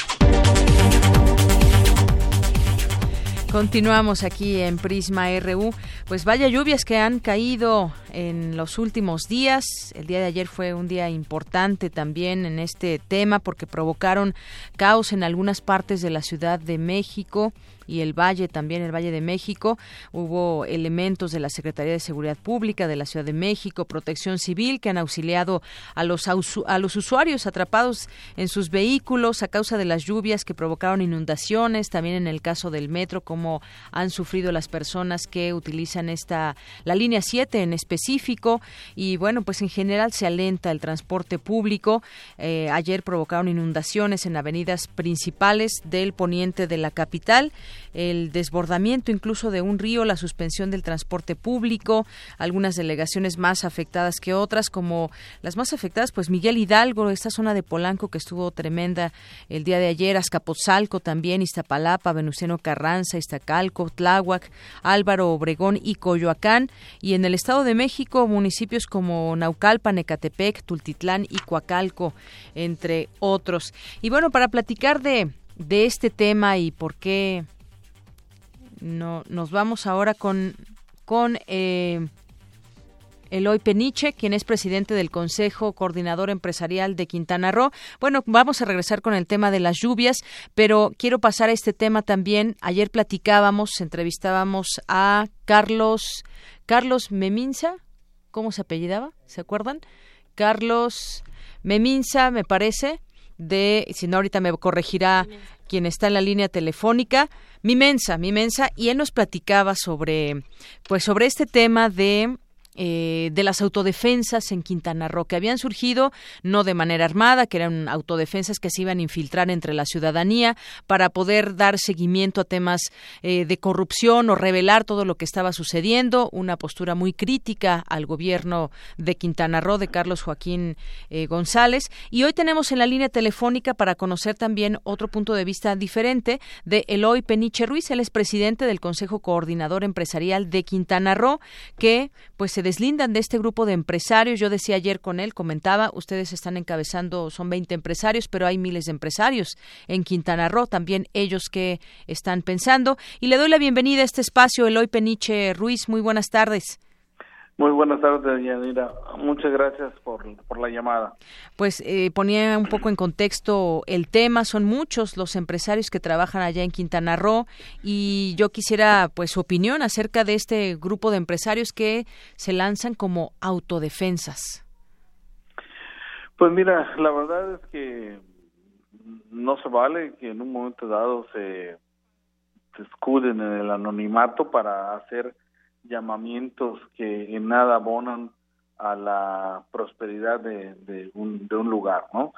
Continuamos aquí en Prisma RU. Pues vaya lluvias que han caído en los últimos días. El día de ayer fue un día importante también en este tema porque provocaron caos en algunas partes de la Ciudad de México y el Valle, también el Valle de México. Hubo elementos de la Secretaría de Seguridad Pública de la Ciudad de México, Protección Civil, que han auxiliado a los, a los usuarios atrapados en sus vehículos a causa de las lluvias que provocaron inundaciones. También en el caso del metro, cómo han sufrido las personas que utilizan esta la línea 7 en específico. Y bueno, pues en general se alenta el transporte público. Eh, ayer provocaron inundaciones en avenidas principales del poniente de la capital el desbordamiento incluso de un río, la suspensión del transporte público, algunas delegaciones más afectadas que otras, como las más afectadas, pues Miguel Hidalgo, esta zona de Polanco que estuvo tremenda el día de ayer, Azcapotzalco también, Iztapalapa, Venustiano Carranza, Iztacalco, Tláhuac, Álvaro Obregón y Coyoacán, y en el Estado de México municipios como Naucalpan, Ecatepec, Tultitlán y Coacalco, entre otros. Y bueno, para platicar de de este tema y por qué no, nos vamos ahora con, con eh, Eloy Peniche, quien es presidente del Consejo Coordinador Empresarial de Quintana Roo. Bueno, vamos a regresar con el tema de las lluvias, pero quiero pasar a este tema también. Ayer platicábamos, entrevistábamos a Carlos, Carlos Meminza, ¿cómo se apellidaba? ¿Se acuerdan? Carlos Meminza, me parece, de, si no ahorita me corregirá quien está en la línea telefónica, mi mensa, mi mensa, y él nos platicaba sobre, pues sobre este tema de eh, de las autodefensas en Quintana Roo, que habían surgido no de manera armada, que eran autodefensas que se iban a infiltrar entre la ciudadanía para poder dar seguimiento a temas eh, de corrupción o revelar todo lo que estaba sucediendo, una postura muy crítica al gobierno de Quintana Roo de Carlos Joaquín eh, González. Y hoy tenemos en la línea telefónica para conocer también otro punto de vista diferente de Eloy Peniche Ruiz, él es presidente del Consejo Coordinador Empresarial de Quintana Roo, que pues se deslindan de este grupo de empresarios. Yo decía ayer con él, comentaba, ustedes están encabezando, son 20 empresarios, pero hay miles de empresarios en Quintana Roo, también ellos que están pensando. Y le doy la bienvenida a este espacio, Eloy Peniche Ruiz. Muy buenas tardes. Muy buenas tardes, Yanira. Muchas gracias por, por la llamada. Pues eh, ponía un poco en contexto el tema. Son muchos los empresarios que trabajan allá en Quintana Roo y yo quisiera pues su opinión acerca de este grupo de empresarios que se lanzan como autodefensas. Pues mira, la verdad es que no se vale que en un momento dado se, se escuden en el anonimato para hacer llamamientos que en nada abonan a la prosperidad de, un, de un lugar, ¿no?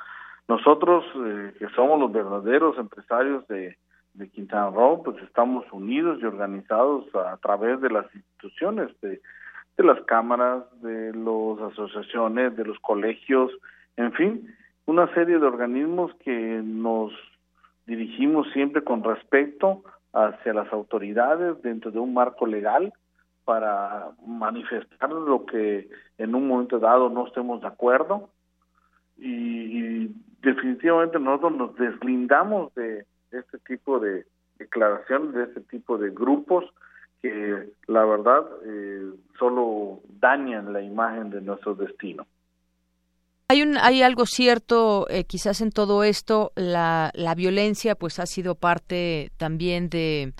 Nosotros, eh, que somos los verdaderos empresarios de, Quintana Roo, pues estamos unidos y organizados a, través de las instituciones, de, de las cámaras, de las asociaciones, de los colegios, en fin, una serie de organismos que nos dirigimos siempre con respeto hacia las autoridades dentro de un marco legal para manifestar lo que en un momento dado no estemos de acuerdo y, definitivamente nosotros nos deslindamos de este tipo de declaraciones, de este tipo de grupos que la verdad eh, solo dañan la imagen de nuestro destino. Hay, un, hay algo cierto, eh, quizás en todo esto, la, la violencia pues ha sido parte también de,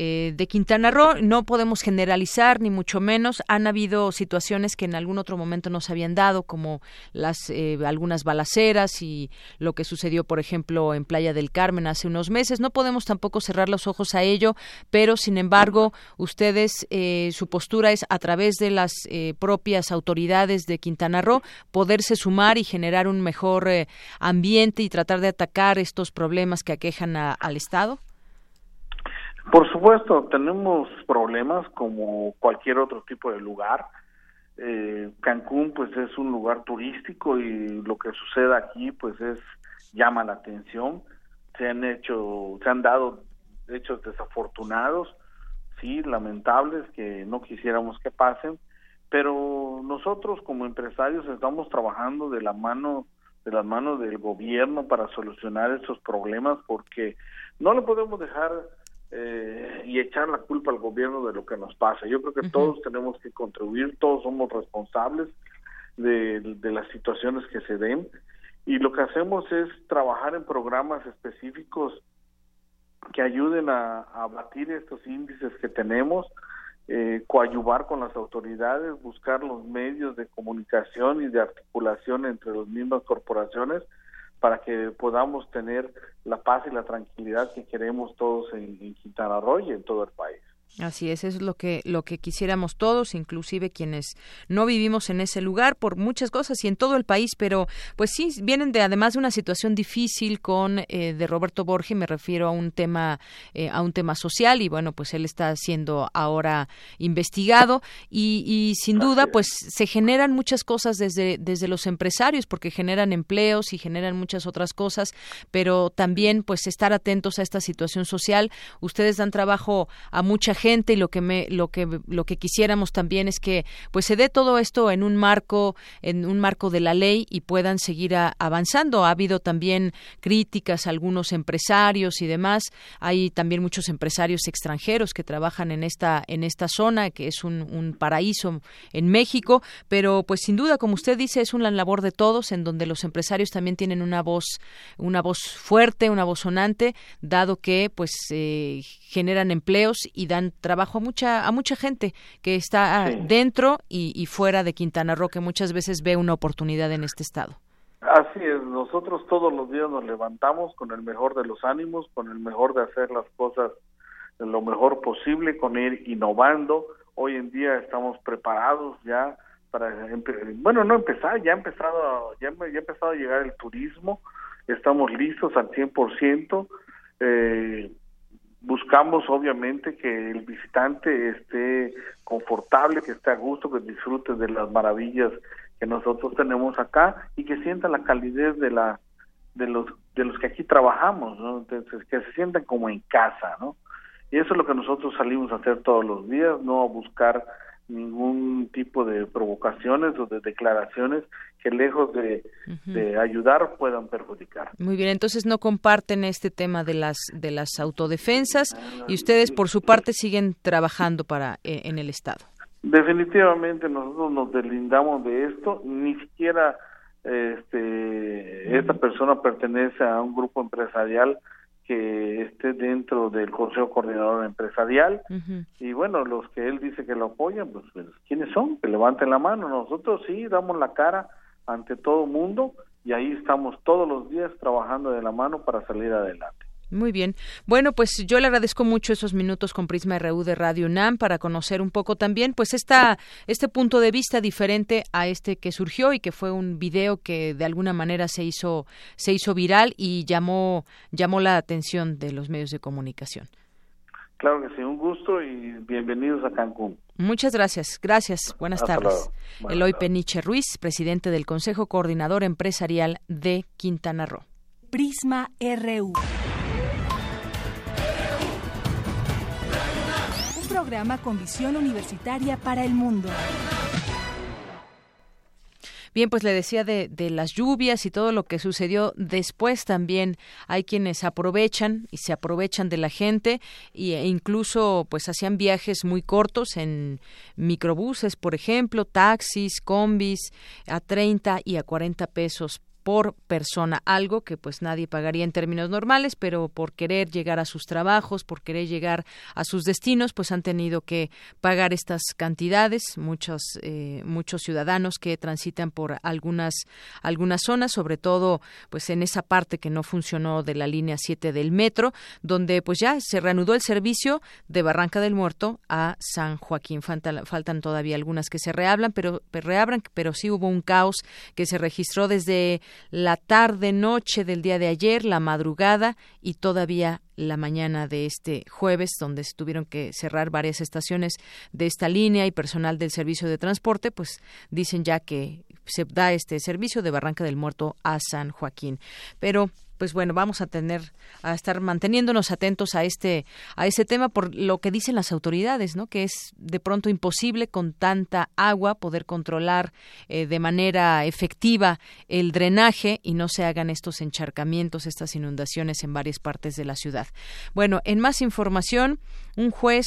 eh, de Quintana Roo. No podemos generalizar, ni mucho menos. Han habido situaciones que en algún otro momento no se habían dado, como las eh, algunas balaceras y lo que sucedió, por ejemplo, en Playa del Carmen hace unos meses. No podemos tampoco cerrar los ojos a ello, pero sin embargo, ustedes, su postura es a través de las propias autoridades de Quintana Roo poderse sumar y generar un mejor eh, ambiente y tratar de atacar estos problemas que aquejan al Estado? Por supuesto, tenemos problemas como cualquier otro tipo de lugar. Eh, Cancún pues es un lugar turístico y lo que sucede aquí pues es llama la atención. Se han hecho, se han dado hechos desafortunados, sí, lamentables que no quisiéramos que pasen, pero nosotros como empresarios estamos trabajando de la mano de las manos del gobierno para solucionar esos problemas porque no le podemos dejar eh, y echar la culpa al gobierno de lo que nos pasa. Yo creo que todos tenemos que contribuir, todos somos responsables de, de las situaciones que se den y lo que hacemos es trabajar en programas específicos que ayuden a, a abatir estos índices que tenemos, eh, coadyuvar con las autoridades, buscar los medios de comunicación y de articulación entre las mismas corporaciones para que podamos tener la paz y la tranquilidad que queremos todos en, en Quintana Roo y en todo el país. Así es, eso es lo que lo que quisiéramos todos, inclusive quienes no vivimos en ese lugar por muchas cosas y en todo el país, pero pues sí vienen de además de una situación difícil con eh, de Roberto Borges, me refiero a un tema eh, a un tema social y bueno pues él está siendo ahora investigado y, y sin duda pues se generan muchas cosas desde desde los empresarios porque generan empleos y generan muchas otras cosas, pero también pues estar atentos a esta situación social. Ustedes dan trabajo a mucha gente y lo que me lo que lo que quisiéramos también es que pues se dé todo esto en un marco en un marco de la ley y puedan seguir avanzando. Ha habido también críticas a algunos empresarios y demás. Hay también muchos empresarios extranjeros que trabajan en esta en esta zona que es un, un paraíso en México. Pero pues sin duda como usted dice es una labor de todos en donde los empresarios también tienen una voz una voz fuerte una voz sonante dado que pues eh, generan empleos y dan trabajo a mucha a mucha gente que está dentro y, fuera de Quintana Roo que muchas veces ve una oportunidad en este estado. Así es, nosotros todos los días nos levantamos con el mejor de los ánimos, con el mejor de hacer las cosas lo mejor posible, con ir innovando. Hoy en día estamos preparados ya para, bueno, no empezar, ya ha empezado, ya, ya ha empezado a llegar el turismo, estamos listos al 100%. Eh, buscamos obviamente que el visitante esté confortable, que esté a gusto, que disfrute de las maravillas que nosotros tenemos acá y que sienta la calidez de la de los de los que aquí trabajamos, ¿no? Entonces, que se sientan como en casa, ¿no? Y eso es lo que nosotros salimos a hacer todos los días, no a buscar ningún tipo de provocaciones o de declaraciones que lejos de, de, ayudar puedan perjudicar. Muy bien, entonces no comparten este tema de las de las autodefensas y ustedes por su parte siguen trabajando para eh, en el estado. Definitivamente nosotros nos deslindamos de esto, ni siquiera este esta persona pertenece a un grupo empresarial que esté dentro del Consejo Coordinador Empresarial y bueno, los que él dice que lo apoyan, pues, pues, ¿quiénes son? Que levanten la mano. Nosotros sí damos la cara ante todo mundo y ahí estamos todos los días trabajando de la mano para salir adelante. Muy bien. Bueno, pues yo le agradezco mucho esos minutos con Prisma RU de Radio UNAM para conocer un poco también pues esta este punto de vista diferente a este que surgió y que fue un video que de alguna manera se hizo se hizo viral y llamó llamó la atención de los medios de comunicación. Claro que sí, un gusto y bienvenidos a Cancún. Muchas gracias. Gracias. Buenas tardes. Eloy Peniche Ruiz, presidente del Consejo Coordinador Empresarial de Quintana Roo. Prisma RU. programa con visión universitaria para el mundo. Bien, pues le decía de, de, las lluvias y todo lo que sucedió después también hay quienes aprovechan y se aprovechan de la gente e incluso pues hacían viajes muy cortos en microbuses, por ejemplo, taxis, combis a 30 y a 40 pesos por persona, algo que pues nadie pagaría en términos normales, pero por querer llegar a sus trabajos, por querer llegar a sus destinos, pues han tenido que pagar estas cantidades. Muchos eh, muchos ciudadanos que transitan por algunas algunas zonas, sobre todo pues en esa parte que no funcionó de la línea 7 del metro, donde pues ya se reanudó el servicio de Barranca del Muerto a San Joaquín. Faltan, faltan todavía algunas que se reablan, pero reabran, pero sí hubo un caos que se registró desde la tarde noche del día de ayer, la madrugada y todavía la mañana de este jueves, donde se tuvieron que cerrar varias estaciones de esta línea y personal del servicio de transporte, pues dicen ya que se da este servicio de Barranca del Muerto a San Joaquín. Pero pues bueno, vamos a tener a estar manteniéndonos atentos a este a ese tema por lo que dicen las autoridades, ¿no? Que es de pronto imposible con tanta agua poder controlar eh, de manera efectiva el drenaje y no se hagan estos encharcamientos, estas inundaciones en varias partes de la ciudad. Bueno, en más información, un juez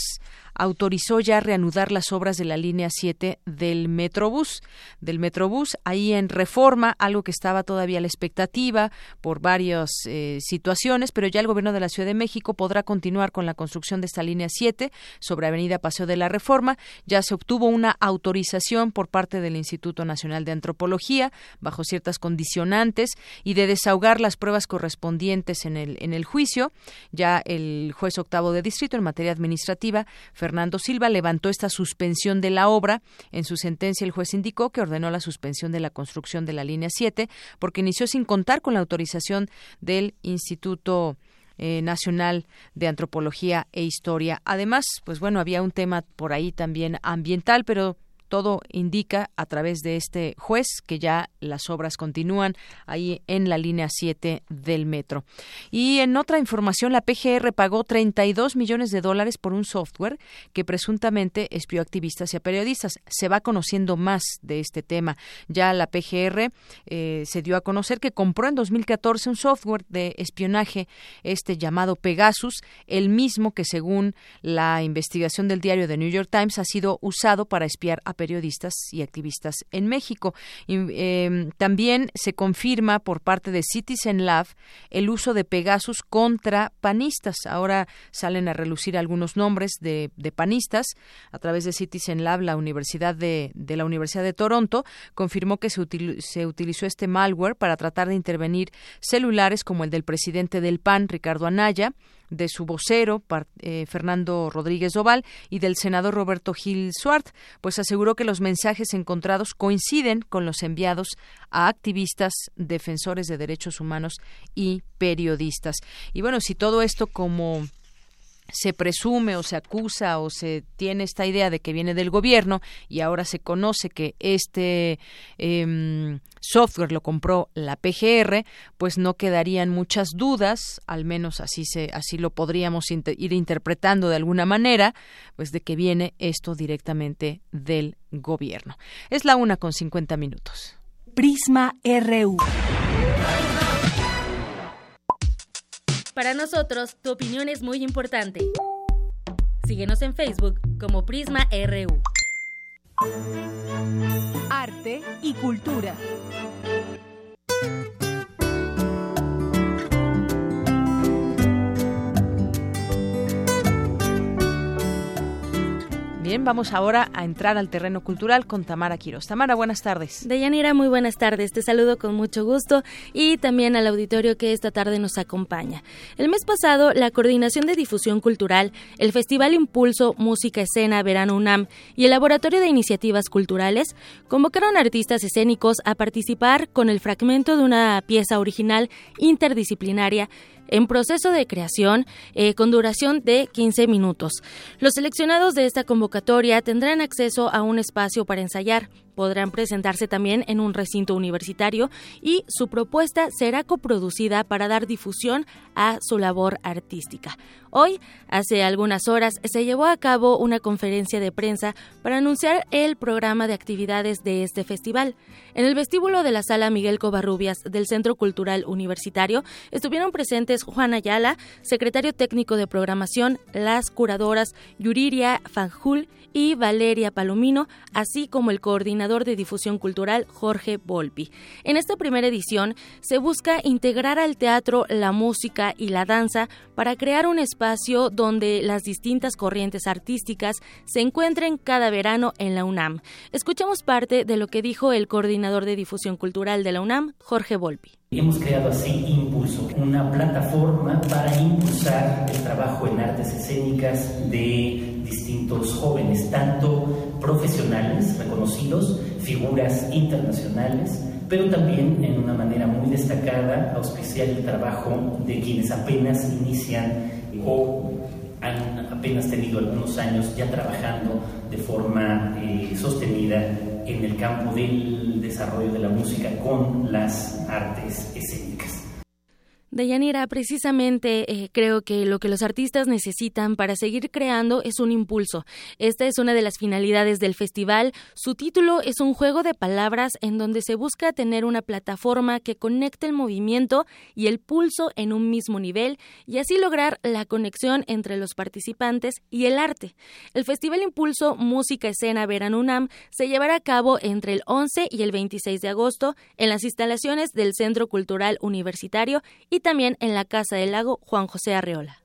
autorizó ya reanudar las obras de la línea 7 del Metrobús, del Metrobús ahí en Reforma, algo que estaba todavía a la expectativa por varias eh, situaciones, pero ya el gobierno de la Ciudad de México podrá continuar con la construcción de esta línea 7 sobre Avenida Paseo de la Reforma. Ya se obtuvo una autorización por parte del Instituto Nacional de Antropología bajo ciertas condicionantes y de desahogar las pruebas correspondientes en el en el juicio. Ya el juez octavo de distrito en materia administrativa Fernando Silva levantó esta suspensión de la obra. En su sentencia, el juez indicó que ordenó la suspensión de la construcción de la línea 7 porque inició sin contar con la autorización del Instituto eh, Nacional de Antropología e Historia. Además, pues bueno, había un tema por ahí también ambiental, pero todo indica a través de este juez que ya las obras continúan ahí en la línea 7 del metro. Y en otra información, la PGR pagó 32 millones de dólares por un software que presuntamente espió activistas y a periodistas. Se va conociendo más de este tema. Ya la PGR eh, se dio a conocer que compró en 2014 un software de espionaje, este llamado Pegasus, el mismo que según la investigación del diario The New York Times ha sido usado para espiar a periodistas y activistas en México. Em, también se confirma por parte de Citizen Lab el uso de Pegasus contra panistas. Ahora salen a relucir algunos nombres de, panistas a través de Citizen Lab, la Universidad de, la Universidad de Toronto confirmó que se, se utilizó este malware para tratar de intervenir celulares como el del presidente del PAN, Ricardo Anaya, de su vocero, eh, Fernando Rodríguez Doval, y del senador Roberto Gil Suart, pues aseguró que los mensajes encontrados coinciden con los enviados a activistas, defensores de derechos humanos y periodistas. Y bueno, si todo esto como se presume o se acusa o se tiene esta idea de que viene del gobierno y ahora se conoce que este em, software lo compró la PGR, pues no quedarían muchas dudas, al menos así se así lo podríamos ir interpretando de alguna manera, pues de que viene esto directamente del gobierno. Es la una con cincuenta minutos. Prisma RU. Para nosotros, tu opinión es muy importante. Síguenos en Facebook como Prisma RU. Arte y cultura. Bien, vamos ahora a entrar al terreno cultural con Tamara Quiroz. Tamara, buenas tardes. Deyanira, muy buenas tardes. Te saludo con mucho gusto y también al auditorio que esta tarde nos acompaña. El mes pasado, la Coordinación de Difusión Cultural, el Festival Impulso Música Escena Verano UNAM y el Laboratorio de Iniciativas Culturales convocaron artistas escénicos a participar con el fragmento de una pieza original interdisciplinaria en proceso de creación eh, con duración de 15 minutos. Los seleccionados de esta convocatoria tendrán acceso a un espacio para ensayar, podrán presentarse también en un recinto universitario y su propuesta será coproducida para dar difusión a su labor artística. Hoy, hace algunas horas, se llevó a cabo una conferencia de prensa para anunciar el programa de actividades de este festival. En el vestíbulo de la sala Miguel Covarrubias del Centro Cultural Universitario estuvieron presentes Juan Ayala, secretario técnico de programación, las curadoras Yuriria Fanjul y Valeria Palomino, así como el coordinador de difusión cultural Jorge Volpi. En esta primera edición se busca integrar al teatro la música y la danza para crear un espacio donde las distintas corrientes artísticas se encuentren cada verano en la UNAM. Escuchamos parte de lo que dijo el coordinador de difusión cultural de la UNAM, Jorge Volpi. Hemos creado así Impulso, una plataforma para impulsar el trabajo en artes escénicas de distintos jóvenes, tanto profesionales reconocidos, figuras internacionales, pero también en una manera muy destacada auspiciar el trabajo de quienes apenas inician o han apenas tenido algunos años ya trabajando de forma eh, sostenida en el campo del desarrollo de la música con las artes escénicas. Deyanira, precisamente eh, creo que lo que los artistas necesitan para seguir creando es un impulso. Esta es una de las finalidades del festival. Su título es un juego de palabras en donde se busca tener una plataforma que conecte el movimiento y el pulso en un mismo nivel y así lograr la conexión entre los participantes y el arte. El Festival Impulso Música Escena Verano UNAM se llevará a cabo entre el 11 y el 26 de agosto en las instalaciones del Centro Cultural Universitario y también en la Casa del Lago Juan José Arreola.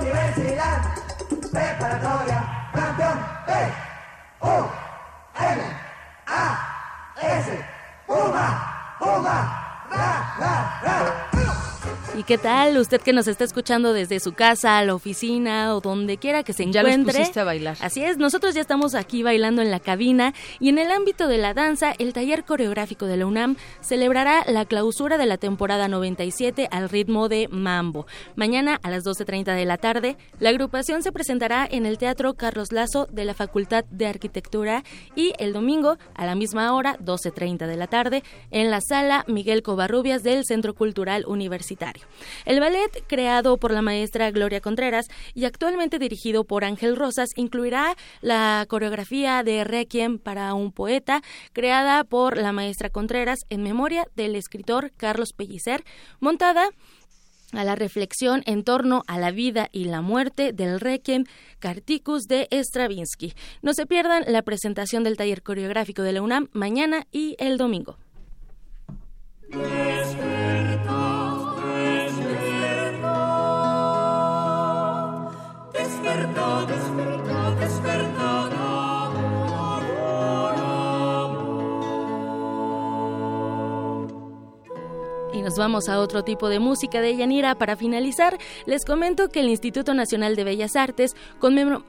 Universidad Preparatoria Campeón E U N A S Puma ¿Y qué tal? Usted que nos está escuchando desde su casa, la oficina o donde quiera que se encuentre. Ya los pusiste a bailar. Así es, nosotros ya estamos aquí bailando en la cabina y en el ámbito de la danza, el taller coreográfico de la UNAM celebrará la clausura de la temporada 97 al ritmo de Mambo. Mañana a las 12.30 de la tarde, la agrupación se presentará en el Teatro Carlos Lazo de la Facultad de Arquitectura y el domingo a la misma hora, 12.30 de la tarde, en la sala Miguel Covarrubias del Centro Cultural Universitario. El ballet, creado por la maestra Gloria Contreras y actualmente dirigido por Ángel Rosas, incluirá la coreografía de Requiem para un poeta, creada por la maestra Contreras en memoria del escritor Carlos Pellicer, montada a la reflexión en torno a la vida y la muerte del Requiem Carticus de Stravinsky. No se pierdan la presentación del taller coreográfico de la UNAM mañana y el domingo. Y nos vamos a otro tipo de música de Yanira. Para finalizar, les comento que el Instituto Nacional de Bellas Artes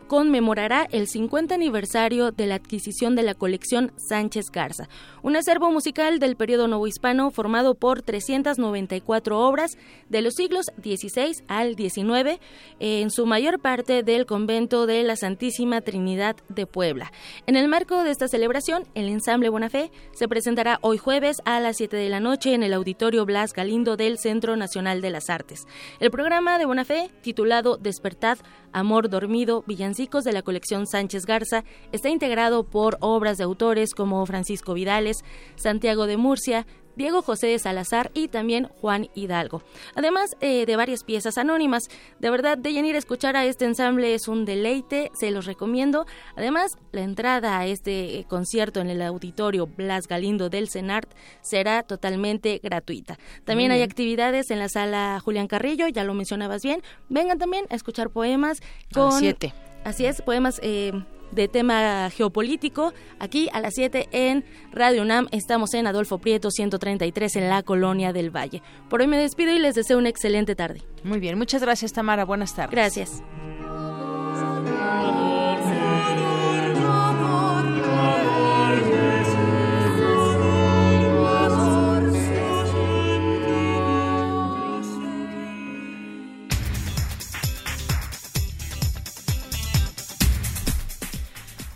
conmemorará el 50 aniversario de la adquisición de la colección Sánchez Garza, un acervo musical del periodo novohispano formado por 394 obras de los siglos XVI al XIX, en su mayor parte del convento de la Santísima Trinidad de Puebla. En el marco de esta celebración, el ensamble Bonafé se presentará hoy jueves a las 7 de la noche en el Auditorio Galindo del Centro Nacional de las Artes. El programa de Buena Fe, titulado Despertad, Amor Dormido, Villancicos de la colección Sánchez Garza, está integrado por obras de autores como Francisco Vidales, Santiago de Murcia, Diego José de Salazar y también Juan Hidalgo. Además eh, de varias piezas anónimas. De verdad, de a escuchar a este ensamble es un deleite, se los recomiendo. Además, la entrada a este concierto en el auditorio Blas Galindo del CENART será totalmente gratuita. También hay actividades en la sala Julián Carrillo, ya lo mencionabas bien. Vengan también a escuchar poemas con... siete. Así es, poemas eh, de tema geopolítico. Aquí a las 7 en Radio UNAM estamos en Adolfo Prieto 133 en la Colonia del Valle. Por hoy me despido y les deseo una excelente tarde. Muy bien, muchas gracias Tamara, buenas tardes. Gracias.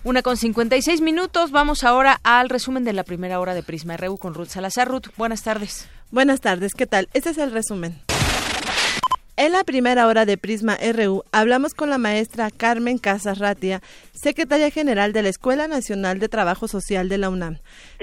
Una con 56 minutos. Vamos ahora al resumen de la primera hora de Prisma RU con Ruth Salazar. Ruth, buenas tardes. Buenas tardes, ¿qué tal? Este es el resumen. En la primera hora de Prisma RU hablamos con la maestra Carmen Casas Ratia, secretaria general de la Escuela Nacional de Trabajo Social de la UNAM,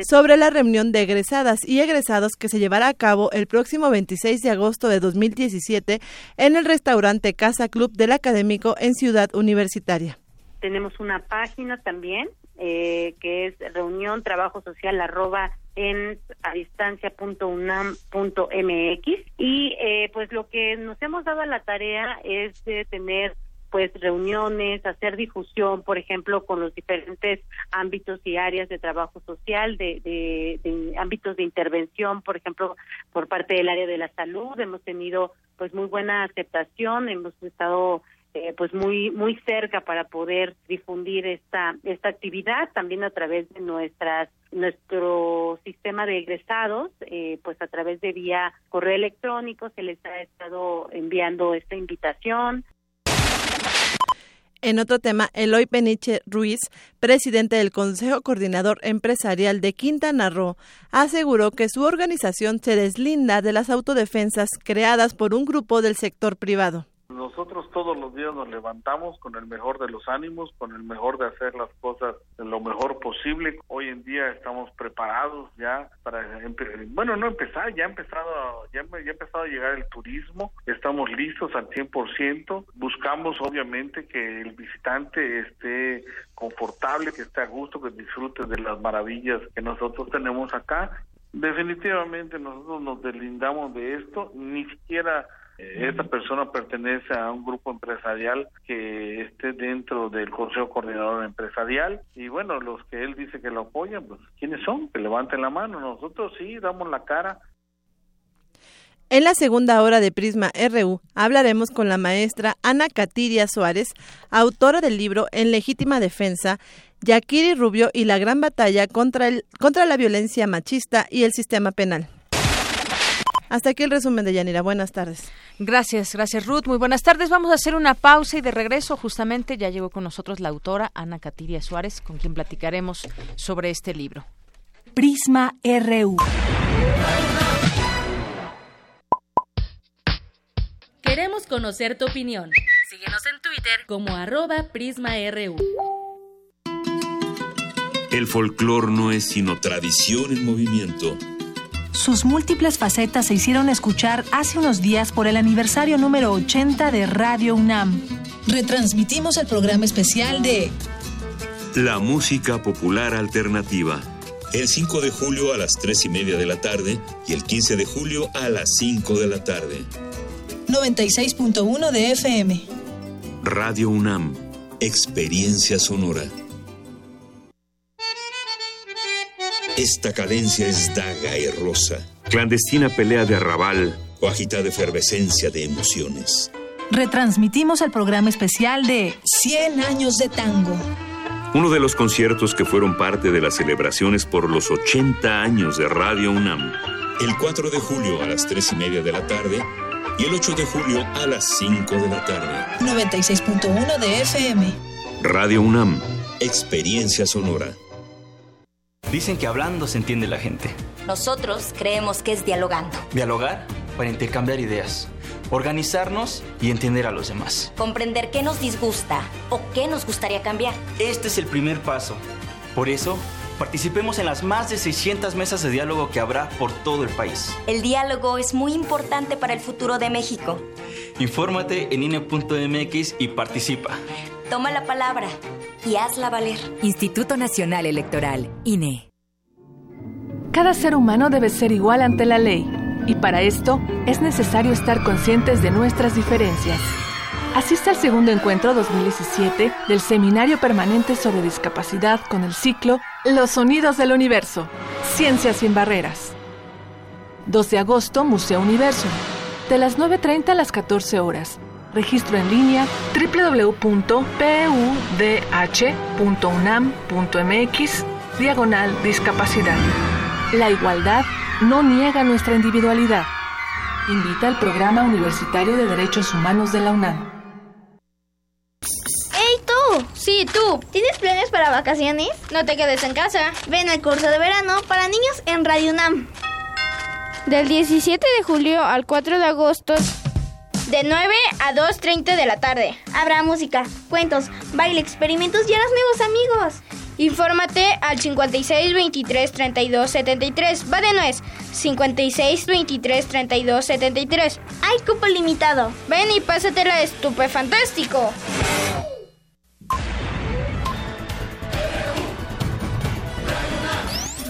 sobre la reunión de egresadas y egresados que se llevará a cabo el próximo 26 de agosto de 2017 en el restaurante Casa Club del Académico en Ciudad Universitaria tenemos una página también eh, que es reunión trabajo social arroba en a distancia.unam.mx y eh, pues lo que nos hemos dado a la tarea es de tener pues reuniones, hacer difusión, por ejemplo, con los diferentes ámbitos y áreas de trabajo social, de, de, de, ámbitos de intervención, por ejemplo, por parte del área de la salud. Hemos tenido pues muy buena aceptación, hemos estado eh, pues muy muy cerca para poder difundir esta esta actividad también a través de nuestras nuestro sistema de egresados eh, pues a través de vía correo electrónico se les ha estado enviando esta invitación en otro tema, Eloy Peniche Ruiz, presidente del Consejo Coordinador Empresarial de Quintana Roo, aseguró que su organización se deslinda de las autodefensas creadas por un grupo del sector privado. Nosotros todos los días nos levantamos con el mejor de los ánimos, con el mejor de hacer las cosas lo mejor posible. Hoy en día estamos preparados ya para, bueno, no empezar, ya ha empezado, ya, ya ha empezado a llegar el turismo, estamos listos al 100%, buscamos obviamente que el visitante esté confortable, que esté a gusto, que disfrute de las maravillas que nosotros tenemos acá. Definitivamente nosotros nos deslindamos de esto, ni siquiera esta persona pertenece a un grupo empresarial que esté dentro del Consejo Coordinador Empresarial y bueno, los que él dice que lo apoyan, pues ¿quiénes son? Que levanten la mano. Nosotros sí damos la cara. En la segunda hora de Prisma RU hablaremos con la maestra Ana Catiria Suárez, autora del libro En legítima defensa, Yakiri Rubio y la gran batalla contra, el, contra la violencia machista y el sistema penal. Hasta aquí el resumen de Yanira. Buenas tardes. Gracias, gracias Ruth. Muy buenas tardes. Vamos a hacer una pausa y de regreso justamente ya llegó con nosotros la autora Ana Catiria Suárez, con quien platicaremos sobre este libro. Prisma RU. Queremos conocer tu opinión. Síguenos en Twitter como arroba PrismaRU. El folclor no es sino tradición en movimiento. Sus múltiples facetas se hicieron escuchar hace unos días por el aniversario número 80 de Radio UNAM. Retransmitimos el programa especial de La música popular alternativa. El 5 de julio a las 3 y media de la tarde y el 15 de julio a las 5 de la tarde. 96.1 de FM. Radio UNAM. Experiencia sonora. Esta cadencia es daga y rosa. Clandestina pelea de arrabal o agitada efervescencia de emociones. Retransmitimos el programa especial de 100 años de tango. Uno de los conciertos que fueron parte de las celebraciones por los 80 años de Radio UNAM. El 4 de julio a las 3 y media de la tarde y el 8 de julio a las 5 de la tarde. 96.1 de FM. Radio UNAM. Experiencia sonora. Dicen que hablando se entiende la gente. Nosotros creemos que es dialogando. Dialogar para intercambiar ideas. Organizarnos y entender a los demás. Comprender qué nos disgusta o qué nos gustaría cambiar. Este es el primer paso. Por eso, participemos en las más de 600 mesas de diálogo que habrá por todo el país. El diálogo es muy importante para el futuro de México. Infórmate en INE.mx y participa. Toma la palabra y hazla valer. Instituto Nacional Electoral, INE. Cada ser humano debe ser igual ante la ley y para esto es necesario estar conscientes de nuestras diferencias. Asiste al segundo encuentro 2017 del Seminario Permanente sobre Discapacidad con el ciclo Los Sonidos del Universo, Ciencias sin Barreras. 2 de agosto, Museo Universo, de las 9.30 a las 14 horas. Registro en línea www.pudh.unam.mx Diagonal Discapacidad. La igualdad no niega nuestra individualidad. Invita al Programa Universitario de Derechos Humanos de la UNAM. ¡Hey tú! Sí, tú. ¿Tienes planes para vacaciones? No te quedes en casa. Ven al curso de verano para niños en Radio UNAM. Del 17 de julio al 4 de agosto. De 9 a 2.30 de la tarde. Habrá música, cuentos, baile, experimentos y harás nuevos amigos. Infórmate al 56 23 32 73. Va de nuez. 56 23 32 73. Hay cupo limitado. Ven y pásatela estupefantástico.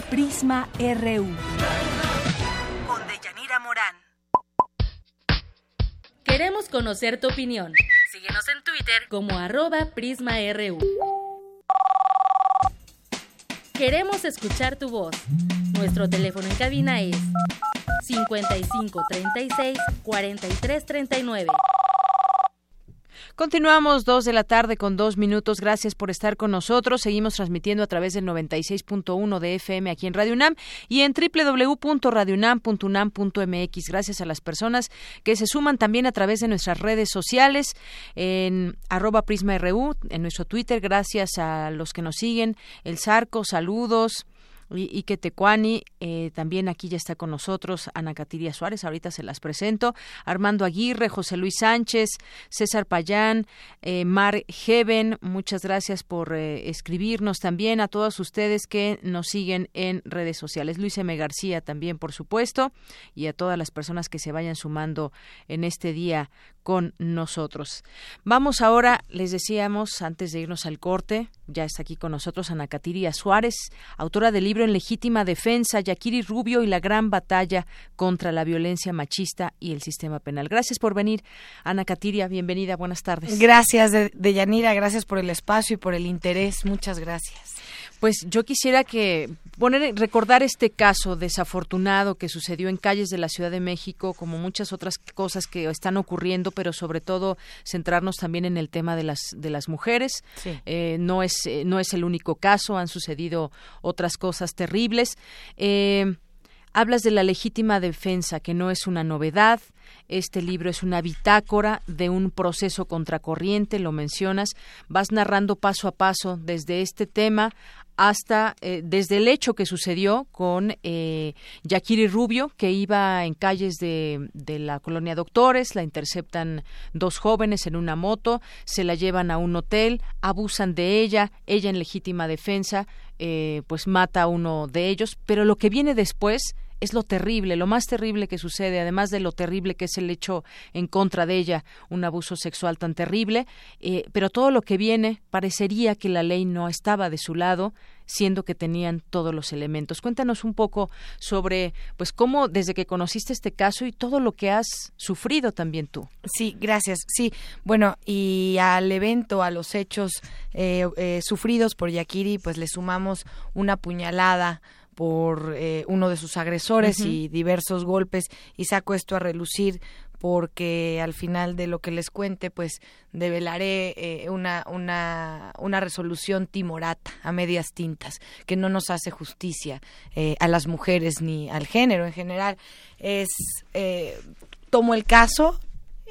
Prisma RU. Queremos conocer tu opinión. Síguenos en Twitter como arroba PrismaRU. Queremos escuchar tu voz. Nuestro teléfono en cabina es 55 36 43 39. Continuamos dos de la tarde con dos minutos. Gracias por estar con nosotros. Seguimos transmitiendo a través del 96.1 de FM aquí en Radio UNAM y en www.radiounam.unam.mx. Gracias a las personas que se suman también a través de nuestras redes sociales en arroba PrismaRU, en nuestro Twitter. Gracias a los que nos siguen. El Zarco, saludos. Y, que Tecuani, eh, también aquí ya está con nosotros Ana Catiria Suárez, ahorita se las presento, Armando Aguirre, José Luis Sánchez, César Payán, eh, Mar Heaven, muchas gracias por eh, escribirnos también a todos ustedes que nos siguen en redes sociales. Luis M. García también, por supuesto, y a todas las personas que se vayan sumando en este día con nosotros. Vamos ahora, les decíamos, antes de irnos al corte, ya está aquí con nosotros Ana Catiria Suárez, autora del libro En legítima defensa, Yakiri Rubio y la gran batalla contra la violencia machista y el sistema penal. Gracias por venir, Ana Catiria, bienvenida, buenas tardes. Gracias, de, Yanira, gracias por el espacio y por el interés, muchas gracias. Pues yo quisiera que poner recordar este caso desafortunado que sucedió en calles de la Ciudad de México, como muchas otras cosas que están ocurriendo, pero sobre todo centrarnos también en el tema de las de las mujeres. Eh, no es eh, no es el único caso, han sucedido otras cosas terribles. Eh, Hablas de la legítima defensa, que no es una novedad. Este libro es una bitácora de un proceso contracorriente, lo mencionas. Vas narrando paso a paso desde este tema hasta eh, desde el hecho que sucedió con eh, Yakiri Rubio, que iba en calles de, de, la colonia Doctores, la interceptan dos jóvenes en una moto, se la llevan a un hotel, abusan de ella, ella en legítima defensa, eh, pues mata a uno de ellos, pero lo que viene después es lo terrible, lo más terrible que sucede, además de lo terrible que es el hecho en contra de ella, un abuso sexual tan terrible, eh, pero todo lo que viene parecería que la ley no estaba de su lado, siendo que tenían todos los elementos. Cuéntanos un poco sobre, pues, cómo desde que conociste este caso y todo lo que has sufrido también tú. Sí, gracias. Sí, bueno, y al evento, a los hechos eh, eh, sufridos por Yakiri, pues le sumamos una puñalada por eh, uno de sus agresores y diversos golpes y saco esto a relucir porque al final de lo que les cuente pues develaré eh, una, una, una resolución timorata a medias tintas que no nos hace justicia eh, a las mujeres ni al género en general. Es tomo el caso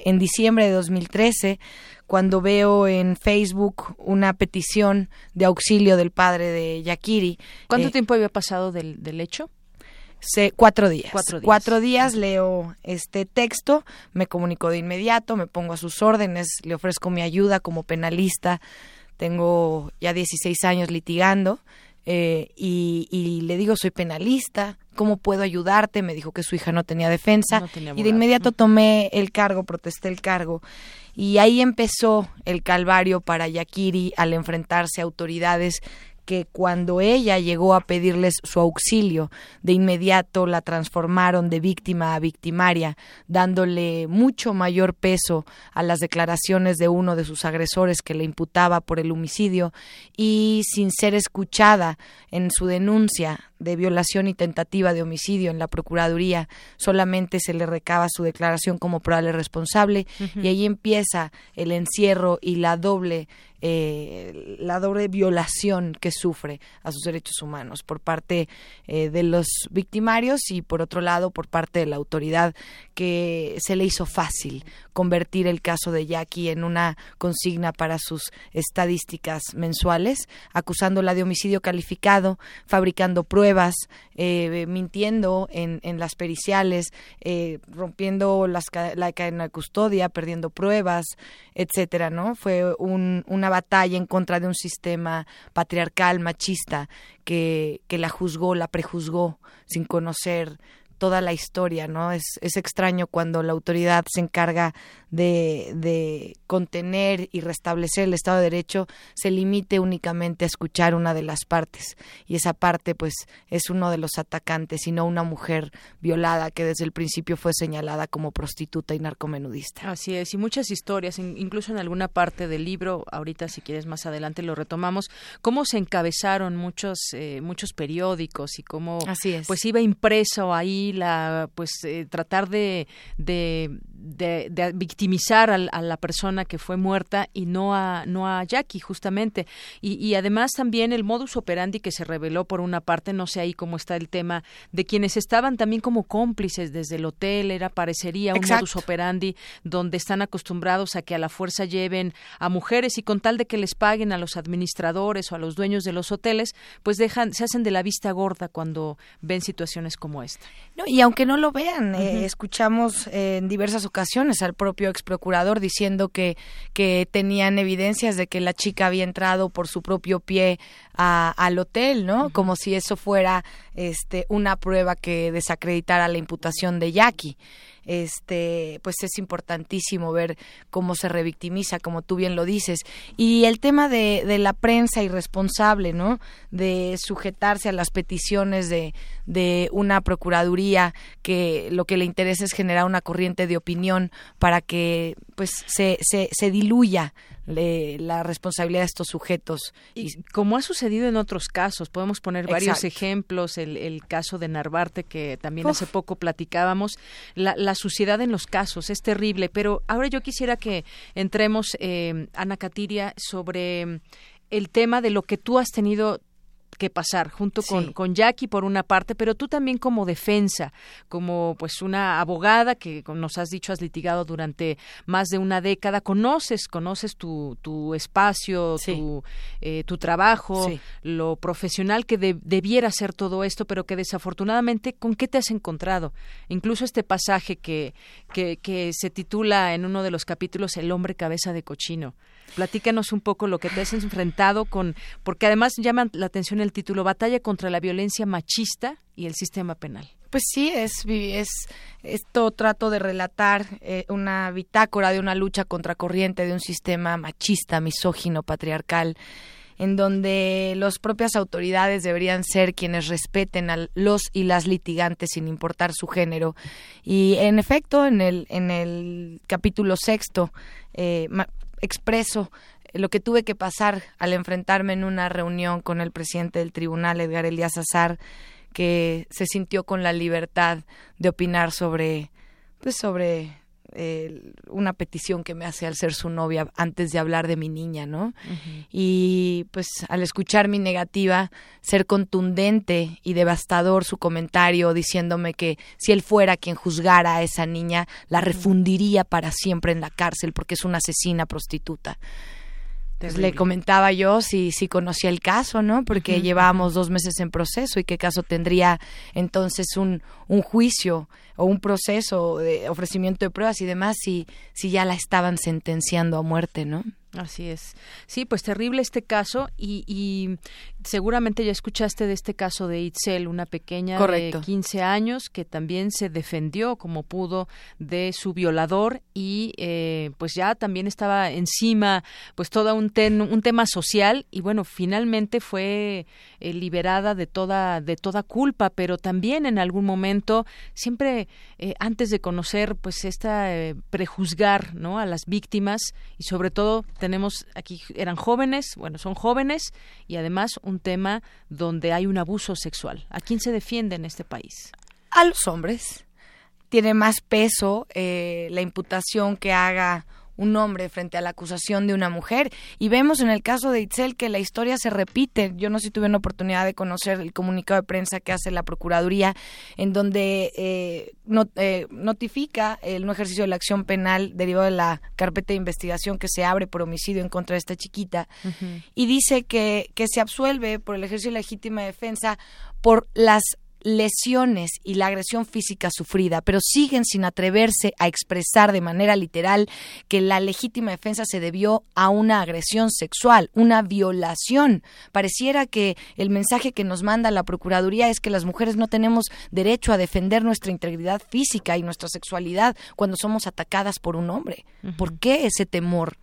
en diciembre de 2013 cuando veo en Facebook una petición de auxilio del padre de Yakiri. ¿Cuánto eh, tiempo había pasado del, del hecho? cuatro días. Cuatro días. Cuatro días leo este texto, me comunico de inmediato, me pongo a sus órdenes, le ofrezco mi ayuda como penalista. Tengo ya 16 años litigando eh, y, le digo, soy penalista, ¿cómo puedo ayudarte? Me dijo que su hija no tenía defensa y de inmediato tomé el cargo, protesté el cargo. Y ahí empezó el calvario para Yakiri al enfrentarse a autoridades que cuando ella llegó a pedirles su auxilio, de inmediato la transformaron de víctima a victimaria, dándole mucho mayor peso a las declaraciones de uno de sus agresores que le imputaba por el homicidio y sin ser escuchada en su denuncia de violación y tentativa de homicidio en la Procuraduría, solamente se le recaba su declaración como probable responsable y ahí empieza el encierro y la doble eh, la doble violación que sufre a sus derechos humanos por parte eh, de los victimarios y por otro lado por parte de la autoridad que se le hizo fácil convertir el caso de Jackie en una consigna para sus estadísticas mensuales, acusándola de homicidio calificado, fabricando pruebas, eh, mintiendo en, las periciales, eh, rompiendo las, la cadena de custodia, perdiendo pruebas, etcétera, ¿no? Fue un, una batalla en contra de un sistema patriarcal, machista, que, que la juzgó, la prejuzgó, sin conocer toda la historia, ¿no? Es, es extraño cuando la autoridad se encarga de, de, contener y restablecer el Estado de Derecho, se limite únicamente a escuchar una de las partes. Y esa parte, pues, es uno de los atacantes y no una mujer violada que desde el principio fue señalada como prostituta y narcomenudista. Así es, y muchas historias, incluso en alguna parte del libro, ahorita si quieres más adelante lo retomamos, cómo se encabezaron muchos, eh, muchos periódicos y cómo Así es. pues iba impreso ahí la pues eh, tratar de, de, de, victimizar a, la persona que fue muerta y no a no a Jackie justamente. Y, y, además también el modus operandi que se reveló por una parte no sé ahí cómo está el tema de quienes estaban también como cómplices desde el hotel era parecería un modus operandi donde están acostumbrados a que a la fuerza lleven a mujeres y con tal de que les paguen a los administradores o a los dueños de los hoteles pues dejan se hacen de la vista gorda cuando ven situaciones como esta no, y aunque no lo vean eh, escuchamos en diversas ocasiones al propio ex procurador diciendo que, que tenían evidencias de que la chica había entrado por su propio pie al hotel, ¿no? Como si eso fuera este, una prueba que desacreditara la imputación de Jackie este, pues es importantísimo ver cómo se revictimiza, como tú bien lo dices. Y el tema de, de la prensa irresponsable, ¿no? De sujetarse a las peticiones de, de una procuraduría que lo que le interesa es generar una corriente de opinión para que pues se, se, se diluya la responsabilidad de estos sujetos. Y como ha sucedido en otros casos, podemos poner varios ejemplos, el, el, caso de Narvarte que también hace poco platicábamos, la, la, suciedad en los casos es terrible, pero ahora yo quisiera que entremos, eh, Ana Catiria, sobre el tema de lo que tú has tenido que pasar, junto con, con Jackie por una parte, pero tú también como defensa, como pues una abogada que nos has dicho has litigado durante más de una década, conoces, conoces tu, tu espacio, tu, eh, tu trabajo, lo profesional que debiera ser todo esto, pero que desafortunadamente, ¿con qué te has encontrado? Incluso este pasaje que, que, que se titula en uno de los capítulos El hombre cabeza de cochino. Platícanos un poco lo que te has enfrentado con, porque además llama la atención el título Batalla contra la violencia machista y el sistema penal. Pues sí, es, es esto trato de relatar eh, una bitácora de una lucha contracorriente de un sistema machista, misógino, patriarcal, en donde las propias autoridades deberían ser quienes respeten a los y las litigantes sin importar su género. Y en efecto, en el, en el capítulo sexto, eh, expreso lo que tuve que pasar al enfrentarme en una reunión con el presidente del tribunal, Edgar Elías Azar, que se sintió con la libertad de opinar sobre, pues sobre eh, una petición que me hace al ser su novia antes de hablar de mi niña, ¿no? Y pues al escuchar mi negativa, ser contundente y devastador su comentario diciéndome que si él fuera quien juzgara a esa niña, la refundiría para siempre en la cárcel porque es una asesina prostituta. Pues le comentaba yo si, si conocía el caso, ¿no? Porque llevábamos dos meses en proceso y qué caso tendría entonces un, un juicio o un proceso de ofrecimiento de pruebas y demás si, si ya la estaban sentenciando a muerte, ¿no? Así es. Sí, pues terrible este caso y, seguramente ya escuchaste de este caso de Itzel, una pequeña de 15 años que también se defendió como pudo de su violador y eh, pues ya también estaba encima pues todo un, un tema social y bueno, finalmente fue eh, liberada de toda, de toda culpa, pero también en algún momento siempre eh, antes de conocer pues esta prejuzgar ¿no? a las víctimas y sobre todo tenemos aquí, eran jóvenes, bueno, son jóvenes y además un tema donde hay un abuso sexual. ¿A quién se defiende en este país? A los hombres. Tiene más peso eh, la imputación que haga un hombre frente a la acusación de una mujer. Y vemos en el caso de Itzel que la historia se repite. Yo no sé si tuve una oportunidad de conocer el comunicado de prensa que hace la Procuraduría, en donde eh, eh, notifica el no ejercicio de la acción penal derivado de la carpeta de investigación que se abre por homicidio en contra de esta chiquita. Y dice que, que se absuelve por el ejercicio de legítima defensa por las lesiones y la agresión física sufrida, pero siguen sin atreverse a expresar de manera literal que la legítima defensa se debió a una agresión sexual, una violación. Pareciera que el mensaje que nos manda la Procuraduría es que las mujeres no tenemos derecho a defender nuestra integridad física y nuestra sexualidad cuando somos atacadas por un hombre. ¿Por qué ese temor?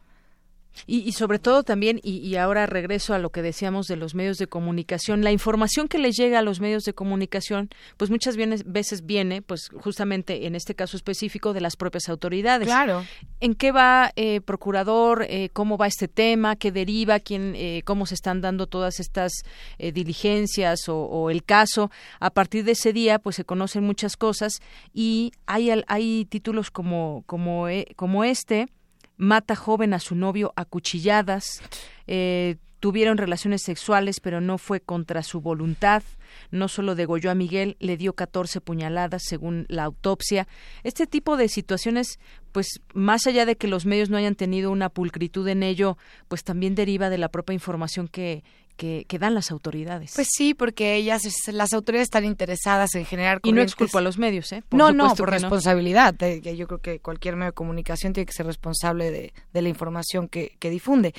Y, sobre todo también, y, ahora regreso a lo que decíamos de los medios de comunicación, la información que les llega a los medios de comunicación, pues muchas veces viene, pues justamente en este caso específico, de las propias autoridades. Claro. ¿En qué va, eh, procurador? Eh, ¿Cómo va este tema? ¿Qué deriva? ¿Quién, eh, ¿Cómo se están dando todas estas diligencias o, el caso? A partir de ese día, pues se conocen muchas cosas y hay, hay títulos como, como, como este mata joven a su novio a cuchilladas, eh, tuvieron relaciones sexuales pero no fue contra su voluntad, no solo degolló a Miguel, le dio 14 puñaladas según la autopsia. Este tipo de situaciones, pues más allá de que los medios no hayan tenido una pulcritud en ello, pues también deriva de la propia información que, que, dan las autoridades. Pues sí, porque ellas, las autoridades están interesadas en generar Y no exculpo a los medios, ¿eh? no, no, por responsabilidad. yo creo que cualquier medio de comunicación tiene que ser responsable de, de la información que, que difunde.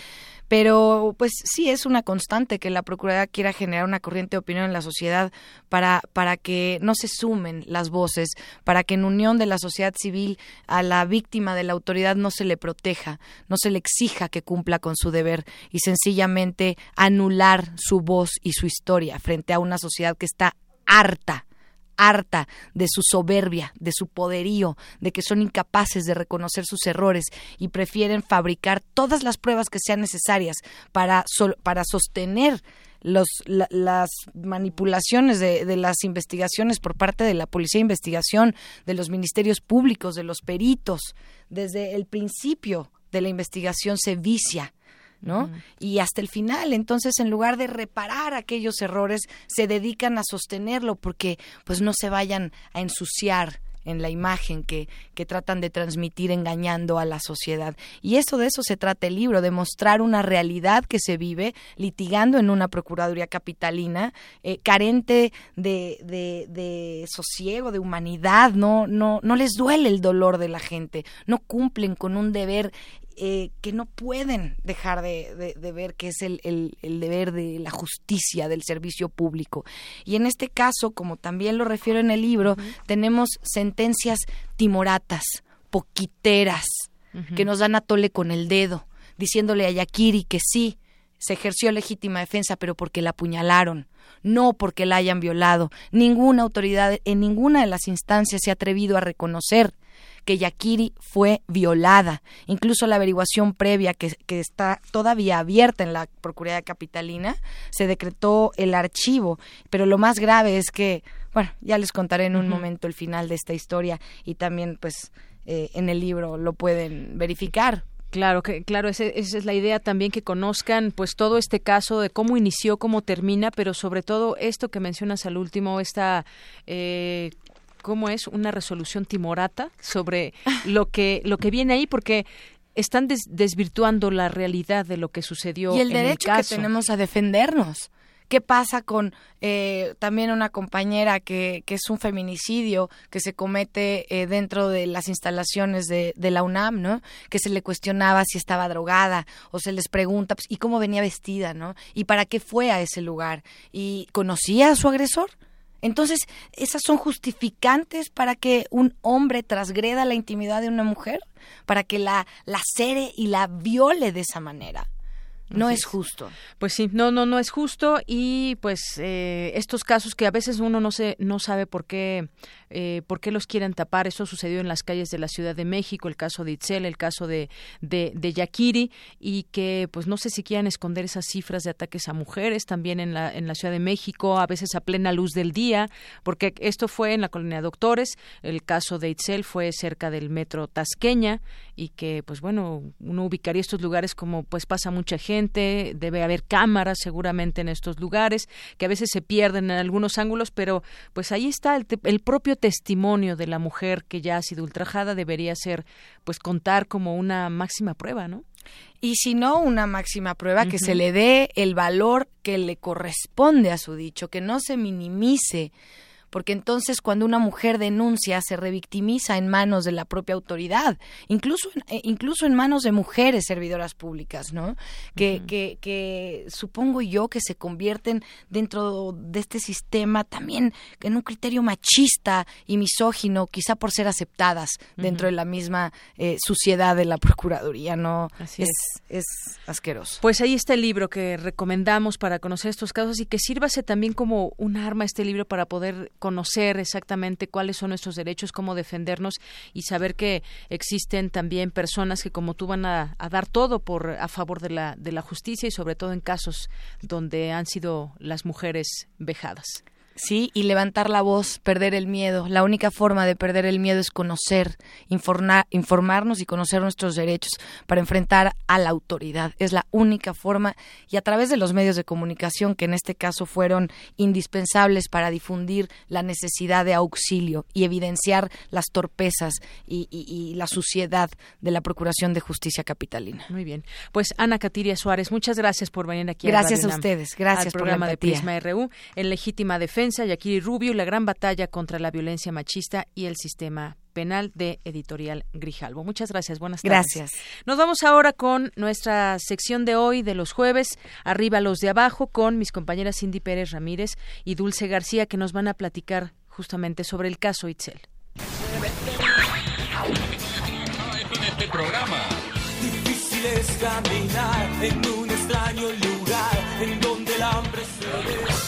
Pero pues sí es una constante que la Procuraduría quiera generar una corriente de opinión en la sociedad para, para que no se sumen las voces, para que en unión de la sociedad civil a la víctima de la autoridad no se le proteja, no se le exija que cumpla con su deber y sencillamente anular su voz y su historia frente a una sociedad que está harta harta de su soberbia, de su poderío, de que son incapaces de reconocer sus errores y prefieren fabricar todas las pruebas que sean necesarias para, para sostener las manipulaciones de, de, las investigaciones por parte de la Policía de Investigación, de los ministerios públicos, de los peritos. Desde el principio de la investigación se vicia ¿no? Y hasta el final, entonces en lugar de reparar aquellos errores, se dedican a sostenerlo porque pues no se vayan a ensuciar en la imagen que, que tratan de transmitir engañando a la sociedad. Y eso de eso se trata el libro, de mostrar una realidad que se vive litigando en una Procuraduría Capitalina, eh, carente de, de, de, sosiego, de humanidad, no, no, no les duele el dolor de la gente, no cumplen con un deber eh, que no pueden dejar de, ver que es el, deber de la justicia, del servicio público. Y en este caso, como también lo refiero en el libro, tenemos sentencias timoratas, poquiteras, que nos dan a tole con el dedo, diciéndole a Yakiri que sí, se ejerció legítima defensa, pero porque la apuñalaron, no porque la hayan violado. Ninguna autoridad en ninguna de las instancias se ha atrevido a reconocer que Yakiri fue violada. Incluso la averiguación previa que, está todavía abierta en la Procuraduría Capitalina, se decretó el archivo. Pero lo más grave es que, bueno, ya les contaré en un momento el final de esta historia y también pues eh, en el libro lo pueden verificar. Claro, que, claro, esa, es la idea también que conozcan pues todo este caso de cómo inició, cómo termina, pero sobre todo esto que mencionas al último, esta eh, cómo es una resolución timorata sobre lo que lo que viene ahí porque están desvirtuando la realidad de lo que sucedió y el derecho que tenemos a defendernos ¿Qué pasa con eh, también una compañera que, que, es un feminicidio que se comete eh, dentro de las instalaciones de, de, la UNAM, ¿no? Que se le cuestionaba si estaba drogada o se les pregunta pues, y cómo venía vestida, ¿no? Y para qué fue a ese lugar y conocía a su agresor. Entonces, ¿esas son justificantes para que un hombre transgreda la intimidad de una mujer? ¿Para que la lacere y la viole de esa manera? No es justo. Pues sí, no, no, no es justo y pues eh, estos casos que a veces uno no se, no sabe por qué, eh, por qué los quieren tapar. Eso sucedió en las calles de la Ciudad de México, el caso de Itzel, el caso de, de, de Yakiri y que pues no sé si quieran esconder esas cifras de ataques a mujeres también en la, en la Ciudad de México, a veces a plena luz del día, porque esto fue en la colonia Doctores, el caso de Itzel fue cerca del metro Tasqueña y que pues bueno, uno ubicaría estos lugares como pues pasa mucha gente debe haber cámaras seguramente en estos lugares, que a veces se pierden en algunos ángulos, pero pues ahí está el, el propio testimonio de la mujer que ya ha sido ultrajada, debería ser pues contar como una máxima prueba, ¿no? y si no una máxima prueba, que se le dé el valor que le corresponde a su dicho, que no se minimice porque entonces cuando una mujer denuncia se revictimiza en manos de la propia autoridad, incluso en, eh, incluso en manos de mujeres servidoras públicas, ¿no? Que, que, que supongo yo que se convierten dentro de este sistema también en un criterio machista y misógino, quizá por ser aceptadas dentro de la misma eh, suciedad de la Procuraduría, ¿no? Así es, es, asqueroso. Pues ahí está el libro que recomendamos para conocer estos casos y que sírvase también como un arma este libro para poder conocer exactamente cuáles son nuestros derechos, cómo defendernos y saber que existen también personas que como tú van a, dar todo por a favor de la de la justicia y sobre todo en casos donde han sido las mujeres vejadas. Sí, y levantar la voz, perder el miedo. La única forma de perder el miedo es conocer, informarnos y conocer nuestros derechos para enfrentar a la autoridad. Es la única forma y a través de los medios de comunicación que en este caso fueron indispensables para difundir la necesidad de auxilio y evidenciar las torpezas y, la suciedad de la Procuración de Justicia Capitalina. Muy bien. Pues Ana Catiria Suárez, muchas gracias por venir aquí. Gracias a, ustedes. Gracias por programa la de Prisma RU en legítima defensa Yakiri Rubio y la gran batalla contra la violencia machista y el sistema penal de Editorial Grijalvo. Muchas gracias, buenas tardes. Gracias. Nos vamos ahora con nuestra sección de hoy de los jueves, arriba los de abajo, con mis compañeras Cindy Pérez Ramírez y Dulce García, que nos van a platicar justamente sobre el caso Itzel. Este programa. Difícil es caminar en un extraño lugar en donde el hambre se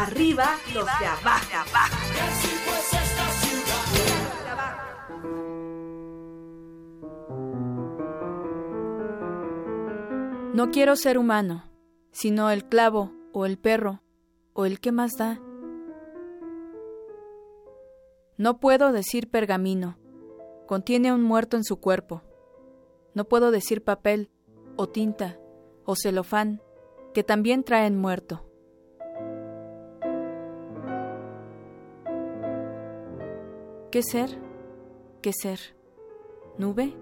Arriba los de abajo. No quiero ser humano, sino el clavo o el perro o el que más da. No puedo decir pergamino, contiene un muerto en su cuerpo. No puedo decir papel, o tinta, o celofán, que también traen muerto. ¿Qué ser? ¿Qué ser? ¿Nube?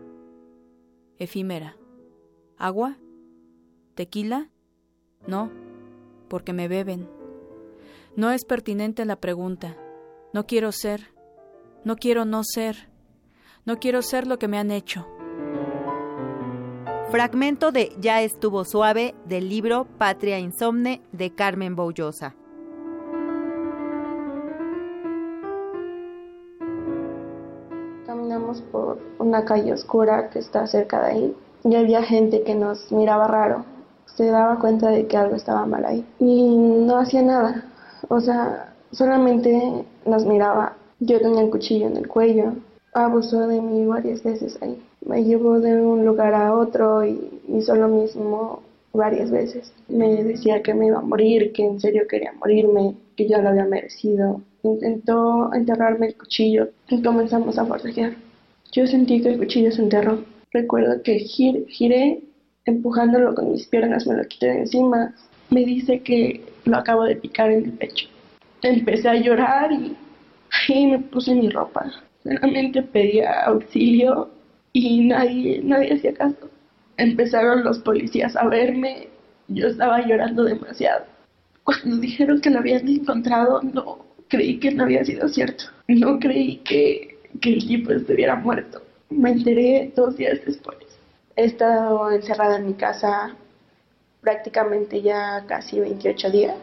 Efímera. ¿Agua? ¿Tequila? No, porque me beben. No es pertinente la pregunta. No quiero ser. No quiero no ser. No quiero ser lo que me han hecho. Fragmento de Ya estuvo suave del libro Patria Insomne de Carmen Boullosa. Una calle oscura que está cerca de ahí y había gente que nos miraba raro. Se daba cuenta de que algo estaba mal ahí y no hacía nada. O sea, solamente nos miraba. Yo tenía el cuchillo en el cuello. Abusó de mí varias veces ahí. Me llevó de un lugar a otro y hizo lo mismo varias veces. Me decía que me iba a morir, que en serio quería morirme, que yo lo había merecido. Intentó enterrarme el cuchillo y comenzamos a forcejear. Yo sentí que el cuchillo se enterró. Recuerdo que giré empujándolo con mis piernas, me lo quité de encima. Me dice que lo acabo de picar en el pecho. Empecé a llorar y, me puse mi ropa. Solamente pedía auxilio y nadie, nadie hacía caso. Empezaron los policías a verme, yo estaba llorando demasiado. Cuando dijeron que lo habían encontrado, no creí que no había sido cierto. No creí que, que el tipo estuviera muerto. Me enteré dos días después. He estado encerrada en mi casa prácticamente ya casi 28 días.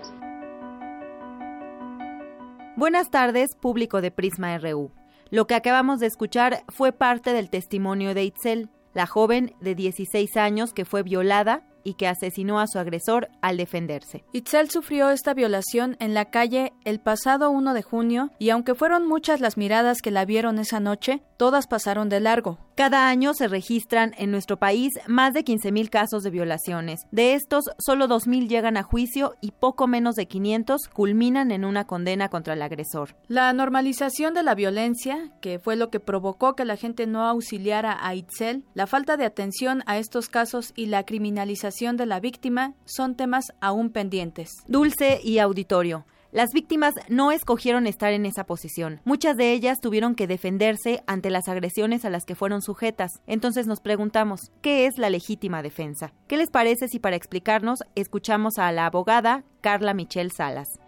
Buenas tardes, público de Prisma RU. Lo que acabamos de escuchar fue parte del testimonio de Itzel, la joven de 16 años que fue violada y que asesinó a su agresor al defenderse. Itzel sufrió esta violación en la calle el pasado 1 de junio y aunque fueron muchas las miradas que la vieron esa noche, todas pasaron de largo. Cada año se registran en nuestro país más de 15.000 casos de violaciones. De estos, solo 2.000 llegan a juicio y poco menos de 500 culminan en una condena contra el agresor. La normalización de la violencia, que fue lo que provocó que la gente no auxiliara a Itzel, la falta de atención a estos casos y la criminalización de la víctima son temas aún pendientes. Dulce y auditorio. Las víctimas no escogieron estar en esa posición. Muchas de ellas tuvieron que defenderse ante las agresiones a las que fueron sujetas. Entonces nos preguntamos, ¿qué es la legítima defensa? ¿Qué les parece si para explicarnos escuchamos a la abogada Carla Michelle Salas?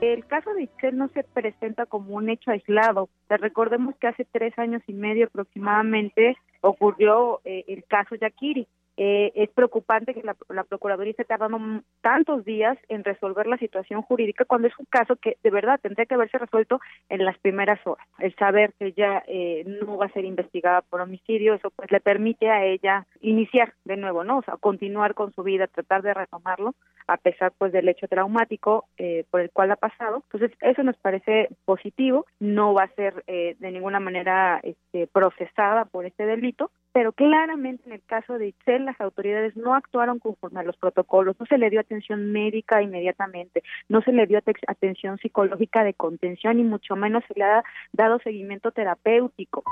El caso de Itzel no se presenta como un hecho aislado. Recordemos que hace tres años y medio aproximadamente ocurrió eh, el caso Yakiri. Eh, es preocupante que la, la, Procuraduría esté tardando tantos días en resolver la situación jurídica cuando es un caso que de verdad tendría que haberse resuelto en las primeras horas. El saber que ella eh, no va a ser investigada por homicidio, eso pues le permite a ella iniciar de nuevo, ¿no? O sea, continuar con su vida, tratar de retomarlo a pesar pues del hecho traumático eh, por el cual ha pasado. Entonces, eso nos parece positivo, no va a ser eh, de ninguna manera este, procesada por este delito, pero claramente en el caso de Itzel las autoridades no actuaron conforme a los protocolos, no se le dio atención médica inmediatamente, no se le dio atención psicológica de contención y mucho menos se le ha dado seguimiento terapéutico.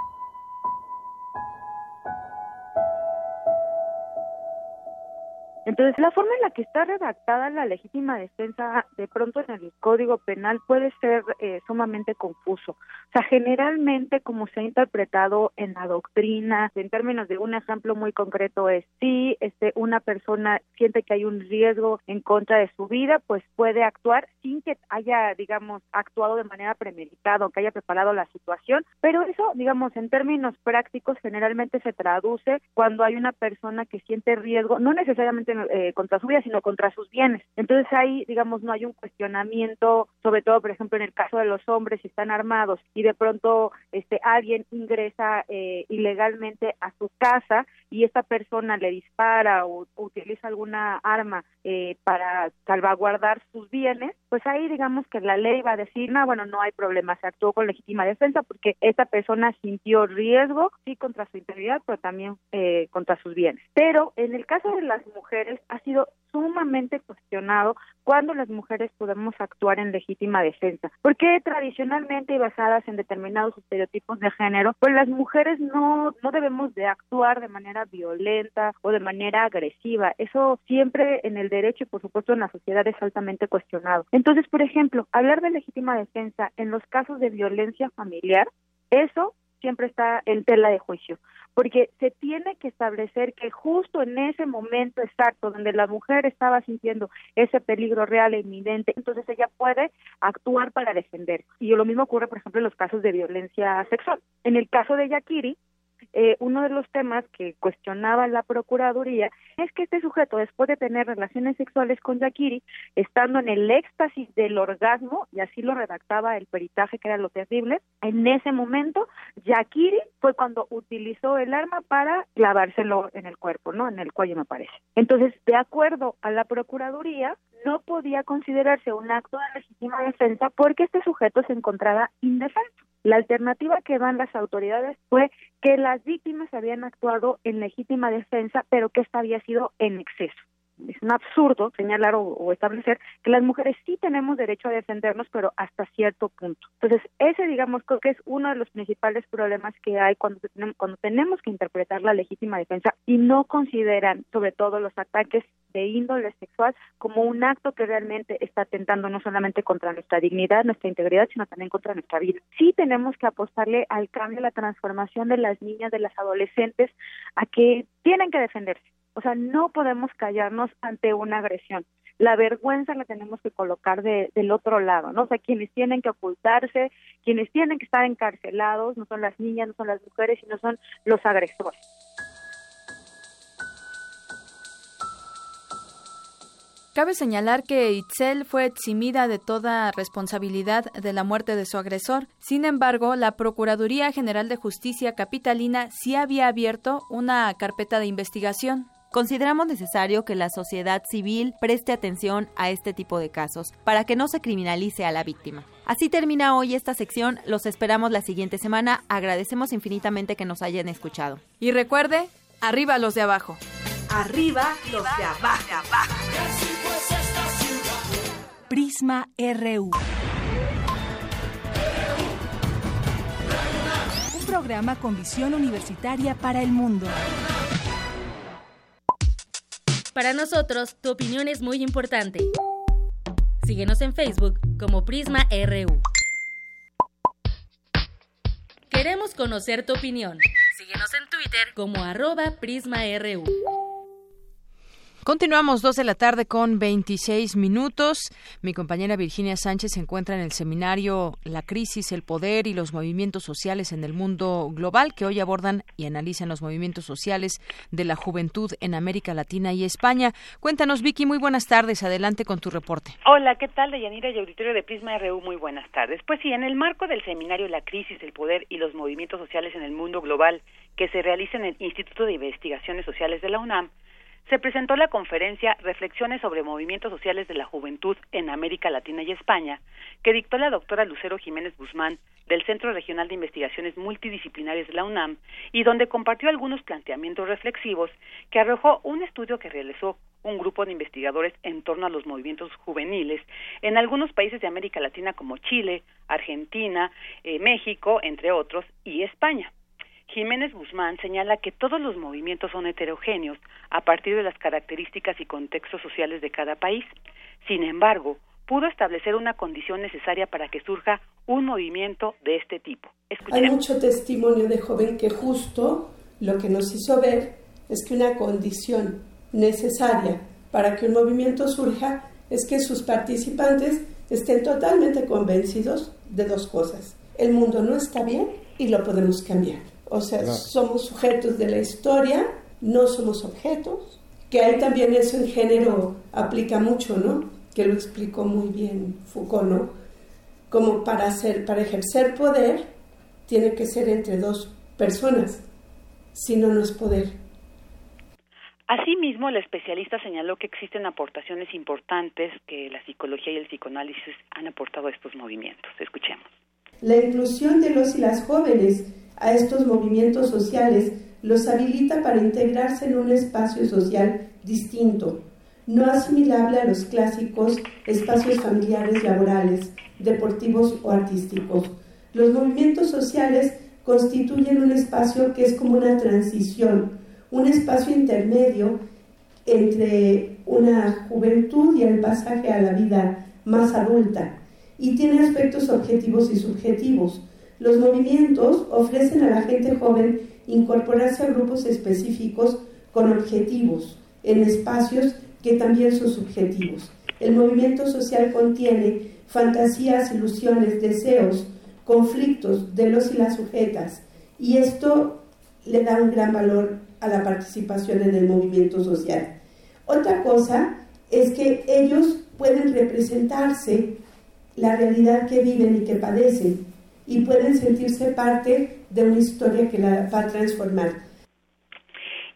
Entonces, la forma en la que está redactada la legítima defensa de pronto en el Código Penal puede ser eh, sumamente confuso. O sea, generalmente como se ha interpretado en la doctrina, en términos de un ejemplo muy concreto es si este, una persona siente que hay un riesgo en contra de su vida, pues puede actuar sin que haya, digamos, actuado de manera premeditada o que haya preparado la situación, pero eso, digamos, en términos prácticos generalmente se traduce cuando hay una persona que siente riesgo, no necesariamente eh, contra su vida, sino contra sus bienes. Entonces ahí, digamos, no hay un cuestionamiento, sobre todo, por ejemplo, en el caso de los hombres, si están armados y de pronto este alguien ingresa eh, ilegalmente a su casa y esta persona le dispara o, utiliza alguna arma eh, para salvaguardar sus bienes, pues ahí digamos que la ley va a decir, no, bueno, no hay problema, se actuó con legítima defensa porque esta persona sintió riesgo, sí, contra su integridad, pero también eh, contra sus bienes. Pero en el caso de las mujeres ha sido sumamente cuestionado cuando las mujeres podemos actuar en legítima defensa, porque tradicionalmente y basadas en determinados estereotipos de género, pues las mujeres no, no debemos de actuar de manera violenta o de manera agresiva. Eso siempre en el derecho y por supuesto en la sociedad es altamente cuestionado. Entonces, por ejemplo, hablar de legítima defensa en los casos de violencia familiar, eso siempre está en tela de juicio, porque se tiene que establecer que justo en ese momento exacto donde la mujer estaba sintiendo ese peligro real e inminente, entonces ella puede actuar para defender. Y lo mismo ocurre, por ejemplo, en los casos de violencia sexual. En el caso de Yakiri, eh, uno de los temas que cuestionaba la Procuraduría es que este sujeto, después de tener relaciones sexuales con Yakiri, estando en el éxtasis del orgasmo, y así lo redactaba el peritaje, que era lo terrible, en ese momento, Yakiri fue cuando utilizó el arma para clavárselo en el cuerpo, ¿no? En el cuello, me parece. Entonces, de acuerdo a la Procuraduría, no podía considerarse un acto de legítima defensa porque este sujeto se encontraba indefenso. La alternativa que dan las autoridades fue que las víctimas habían actuado en legítima defensa, pero que esta había sido en exceso es un absurdo señalar o, establecer que las mujeres sí tenemos derecho a defendernos, pero hasta cierto punto. Entonces, ese, digamos, creo que es uno de los principales problemas que hay cuando cuando tenemos que interpretar la legítima defensa y no consideran, sobre todo, los ataques de índole sexual como un acto que realmente está atentando no solamente contra nuestra dignidad, nuestra integridad, sino también contra nuestra vida. Sí tenemos que apostarle al cambio, a la transformación de las niñas, de las adolescentes, a que tienen que defenderse o sea, no podemos callarnos ante una agresión. La vergüenza la tenemos que colocar de, del otro lado, ¿no? O sea, quienes tienen que ocultarse, quienes tienen que estar encarcelados, no son las niñas, no son las mujeres, sino son los agresores. Cabe señalar que Itzel fue eximida de toda responsabilidad de la muerte de su agresor. Sin embargo, la Procuraduría General de Justicia Capitalina sí había abierto una carpeta de investigación. Consideramos necesario que la sociedad civil preste atención a este tipo de casos para que no se criminalice a la víctima. Así termina hoy esta sección, los esperamos la siguiente semana, agradecemos infinitamente que nos hayan escuchado. Y recuerde, arriba los de abajo. Arriba los de abajo. Prisma RU. Un programa con visión universitaria para el mundo. Para nosotros, tu opinión es muy importante. Síguenos en Facebook como Prisma RU. Queremos conocer tu opinión. Síguenos en Twitter como arroba PrismaRU. Continuamos dos de la tarde con 26 minutos. Mi compañera Virginia Sánchez se encuentra en el seminario La crisis, el poder y los movimientos sociales en el mundo global que hoy abordan y analizan los movimientos sociales de la juventud en América Latina y España. Cuéntanos, Vicky, muy buenas tardes. Adelante con tu reporte. Hola, ¿qué tal, Deyanira y auditorio de Prisma RU? Muy buenas tardes. Pues sí, en el marco del seminario La crisis, el poder y los movimientos sociales en el mundo global que se realiza en el Instituto de Investigaciones Sociales de la UNAM, se presentó la conferencia Reflexiones sobre movimientos sociales de la juventud en América Latina y España, que dictó la doctora Lucero Jiménez Guzmán del Centro Regional de Investigaciones Multidisciplinarias de la UNAM y donde compartió algunos planteamientos reflexivos que arrojó un estudio que realizó un grupo de investigadores en torno a los movimientos juveniles en algunos países de América Latina como Chile, Argentina, eh, México, entre otros, y España. Jiménez Guzmán señala que todos los movimientos son heterogéneos a partir de las características y contextos sociales de cada país. Sin embargo, pudo establecer una condición necesaria para que surja un movimiento de este tipo. Hay mucho testimonio de joven que justo lo que nos hizo ver es que una condición necesaria para que un movimiento surja es que sus participantes estén totalmente convencidos de dos cosas. El mundo no está bien y lo podemos cambiar. O sea, somos sujetos de la historia, no somos objetos, que ahí también eso en género aplica mucho, ¿no? Que lo explicó muy bien Foucault, ¿no? Como para, hacer, para ejercer poder tiene que ser entre dos personas, si no, no es poder. Asimismo, el especialista señaló que existen aportaciones importantes que la psicología y el psicoanálisis han aportado a estos movimientos. Escuchemos. La inclusión de los y las jóvenes a estos movimientos sociales los habilita para integrarse en un espacio social distinto, no asimilable a los clásicos espacios familiares, laborales, deportivos o artísticos. Los movimientos sociales constituyen un espacio que es como una transición, un espacio intermedio entre una juventud y el pasaje a la vida más adulta y tiene aspectos objetivos y subjetivos. Los movimientos ofrecen a la gente joven incorporarse a grupos específicos con objetivos en espacios que también son subjetivos. El movimiento social contiene fantasías, ilusiones, deseos, conflictos de los y las sujetas y esto le da un gran valor a la participación en el movimiento social. Otra cosa es que ellos pueden representarse la realidad que viven y que padecen y pueden sentirse parte de una historia que la va a transformar.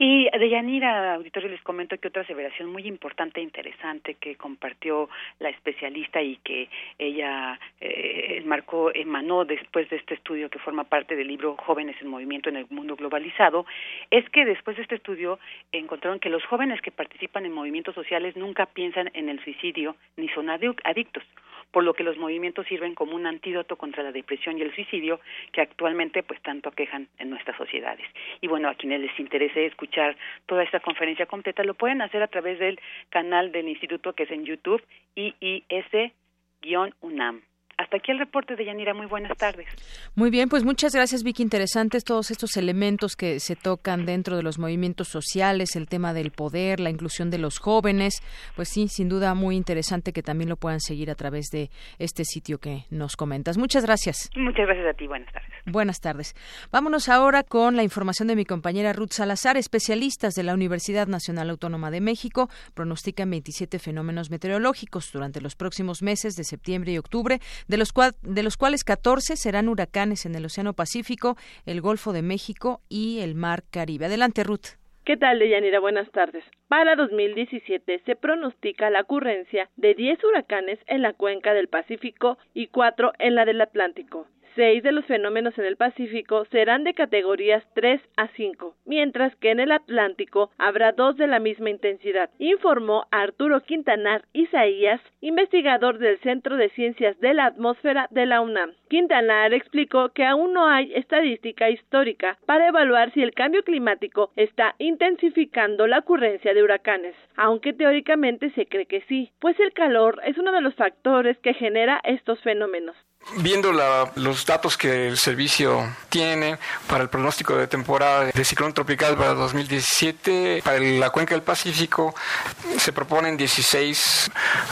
Y de Yanira, auditorio, les comento que otra aseveración muy importante e interesante que compartió la especialista y que ella eh, marcó, emanó después de este estudio que forma parte del libro Jóvenes en Movimiento en el Mundo Globalizado, es que después de este estudio encontraron que los jóvenes que participan en movimientos sociales nunca piensan en el suicidio ni son adictos por lo que los movimientos sirven como un antídoto contra la depresión y el suicidio que actualmente pues tanto aquejan en nuestras sociedades. Y bueno, a quienes les interese escuchar toda esta conferencia completa lo pueden hacer a través del canal del instituto que es en YouTube IIS-UNAM. Hasta aquí el reporte de Yanira. Muy buenas tardes. Muy bien, pues muchas gracias, Vicky. Interesantes todos estos elementos que se tocan dentro de los movimientos sociales, el tema del poder, la inclusión de los jóvenes. Pues sí, sin duda muy interesante que también lo puedan seguir a través de este sitio que nos comentas. Muchas gracias. Muchas gracias a ti. Buenas tardes. Buenas tardes. Vámonos ahora con la información de mi compañera Ruth Salazar. Especialistas de la Universidad Nacional Autónoma de México pronostican 27 fenómenos meteorológicos durante los próximos meses de septiembre y octubre de los, de los cuales 14 serán huracanes en el Océano Pacífico, el Golfo de México y el Mar Caribe. Adelante, Ruth. ¿Qué tal, Deyanira? Buenas tardes. Para 2017 se pronostica la ocurrencia de 10 huracanes en la cuenca del Pacífico y 4 en la del Atlántico. Seis de los fenómenos en el Pacífico serán de categorías 3 a 5, mientras que en el Atlántico habrá dos de la misma intensidad, informó Arturo Quintanar Isaías, investigador del Centro de Ciencias de la Atmósfera de la UNAM. Quintanar explicó que aún no hay estadística histórica para evaluar si el cambio climático está intensificando la ocurrencia de huracanes, aunque teóricamente se cree que sí, pues el calor es uno de los factores que genera estos fenómenos. Viendo los datos que el servicio tiene para el pronóstico de temporada de ciclón tropical para 2017, para la cuenca del Pacífico se proponen 16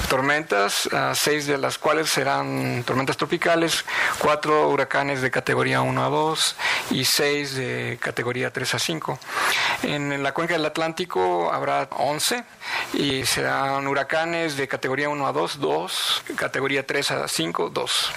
tormentas, 6 de las cuales serán tormentas tropicales, 4 huracanes de categoría 1 a 2 y 6 de categoría 3 a 5. En la cuenca del Atlántico habrá 11 y serán huracanes de categoría 1 a 2, 2, categoría 3 a 5, 2.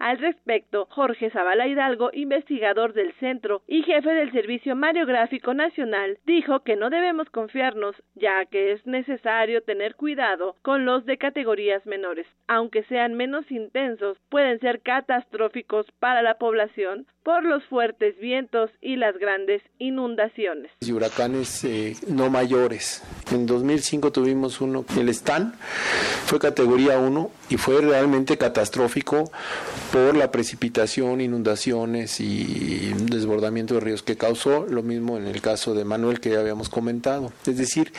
Al respecto, Jorge Zavala Hidalgo, investigador del centro y jefe del Servicio Mariográfico Nacional, dijo que no debemos confiarnos, ya que es necesario tener cuidado con los de categorías menores. Aunque sean menos intensos, pueden ser catastróficos para la población por los fuertes vientos y las grandes inundaciones. Y huracanes eh, no mayores. En 2005 tuvimos uno, el Stan, fue categoría 1 y fue realmente catastrófico por la precipitación, inundaciones y desbordamiento de ríos que causó, lo mismo en el caso de Manuel que ya habíamos comentado. Es decir,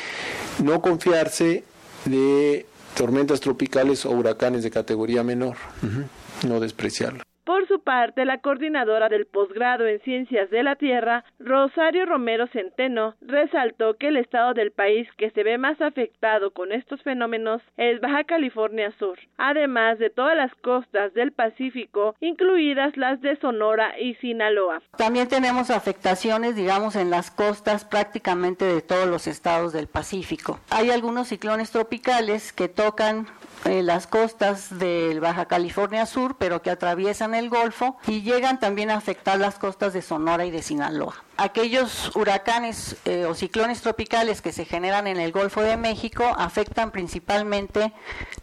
no confiarse de tormentas tropicales o huracanes de categoría menor, no despreciarlo. Por su parte, la coordinadora del posgrado en Ciencias de la Tierra, Rosario Romero Centeno, resaltó que el estado del país que se ve más afectado con estos fenómenos es Baja California Sur, además de todas las costas del Pacífico, incluidas las de Sonora y Sinaloa. También tenemos afectaciones, digamos, en las costas prácticamente de todos los estados del Pacífico. Hay algunos ciclones tropicales que tocan eh, las costas del Baja California Sur, pero que atraviesan el Golfo y llegan también a afectar las costas de Sonora y de Sinaloa. Aquellos huracanes eh, o ciclones tropicales que se generan en el Golfo de México afectan principalmente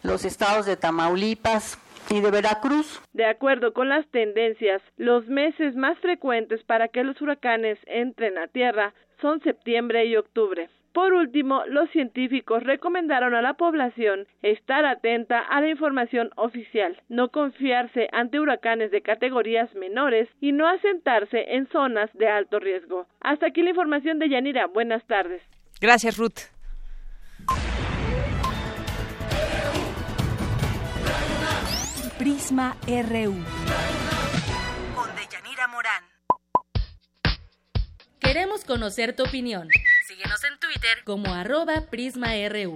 los estados de Tamaulipas, y de Veracruz. De acuerdo con las tendencias, los meses más frecuentes para que los huracanes entren a tierra son septiembre y octubre. Por último, los científicos recomendaron a la población estar atenta a la información oficial, no confiarse ante huracanes de categorías menores y no asentarse en zonas de alto riesgo. Hasta aquí la información de Yanira. Buenas tardes. Gracias, Ruth. Prisma RU. Con Deyanira Morán. Queremos conocer tu opinión. Síguenos en Twitter como arroba PrismaRU.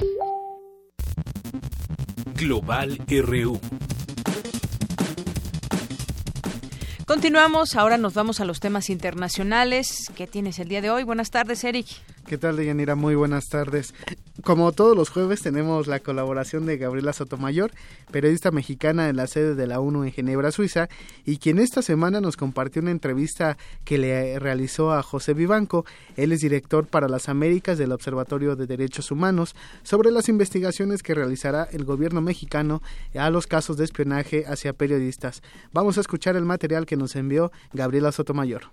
Global RU. Continuamos, ahora nos vamos a los temas internacionales. ¿Qué tienes el día de hoy? Buenas tardes, Eric. ¿Qué tal, Deyanira? Muy buenas tardes. Como todos los jueves tenemos la colaboración de Gabriela Sotomayor, periodista mexicana en la sede de la ONU en Ginebra, Suiza, y quien esta semana nos compartió una entrevista que le realizó a José Vivanco, él es director para las Américas del Observatorio de Derechos Humanos, sobre las investigaciones que realizará el gobierno mexicano a los casos de espionaje hacia periodistas. Vamos a escuchar el material que nos envió Gabriela Sotomayor.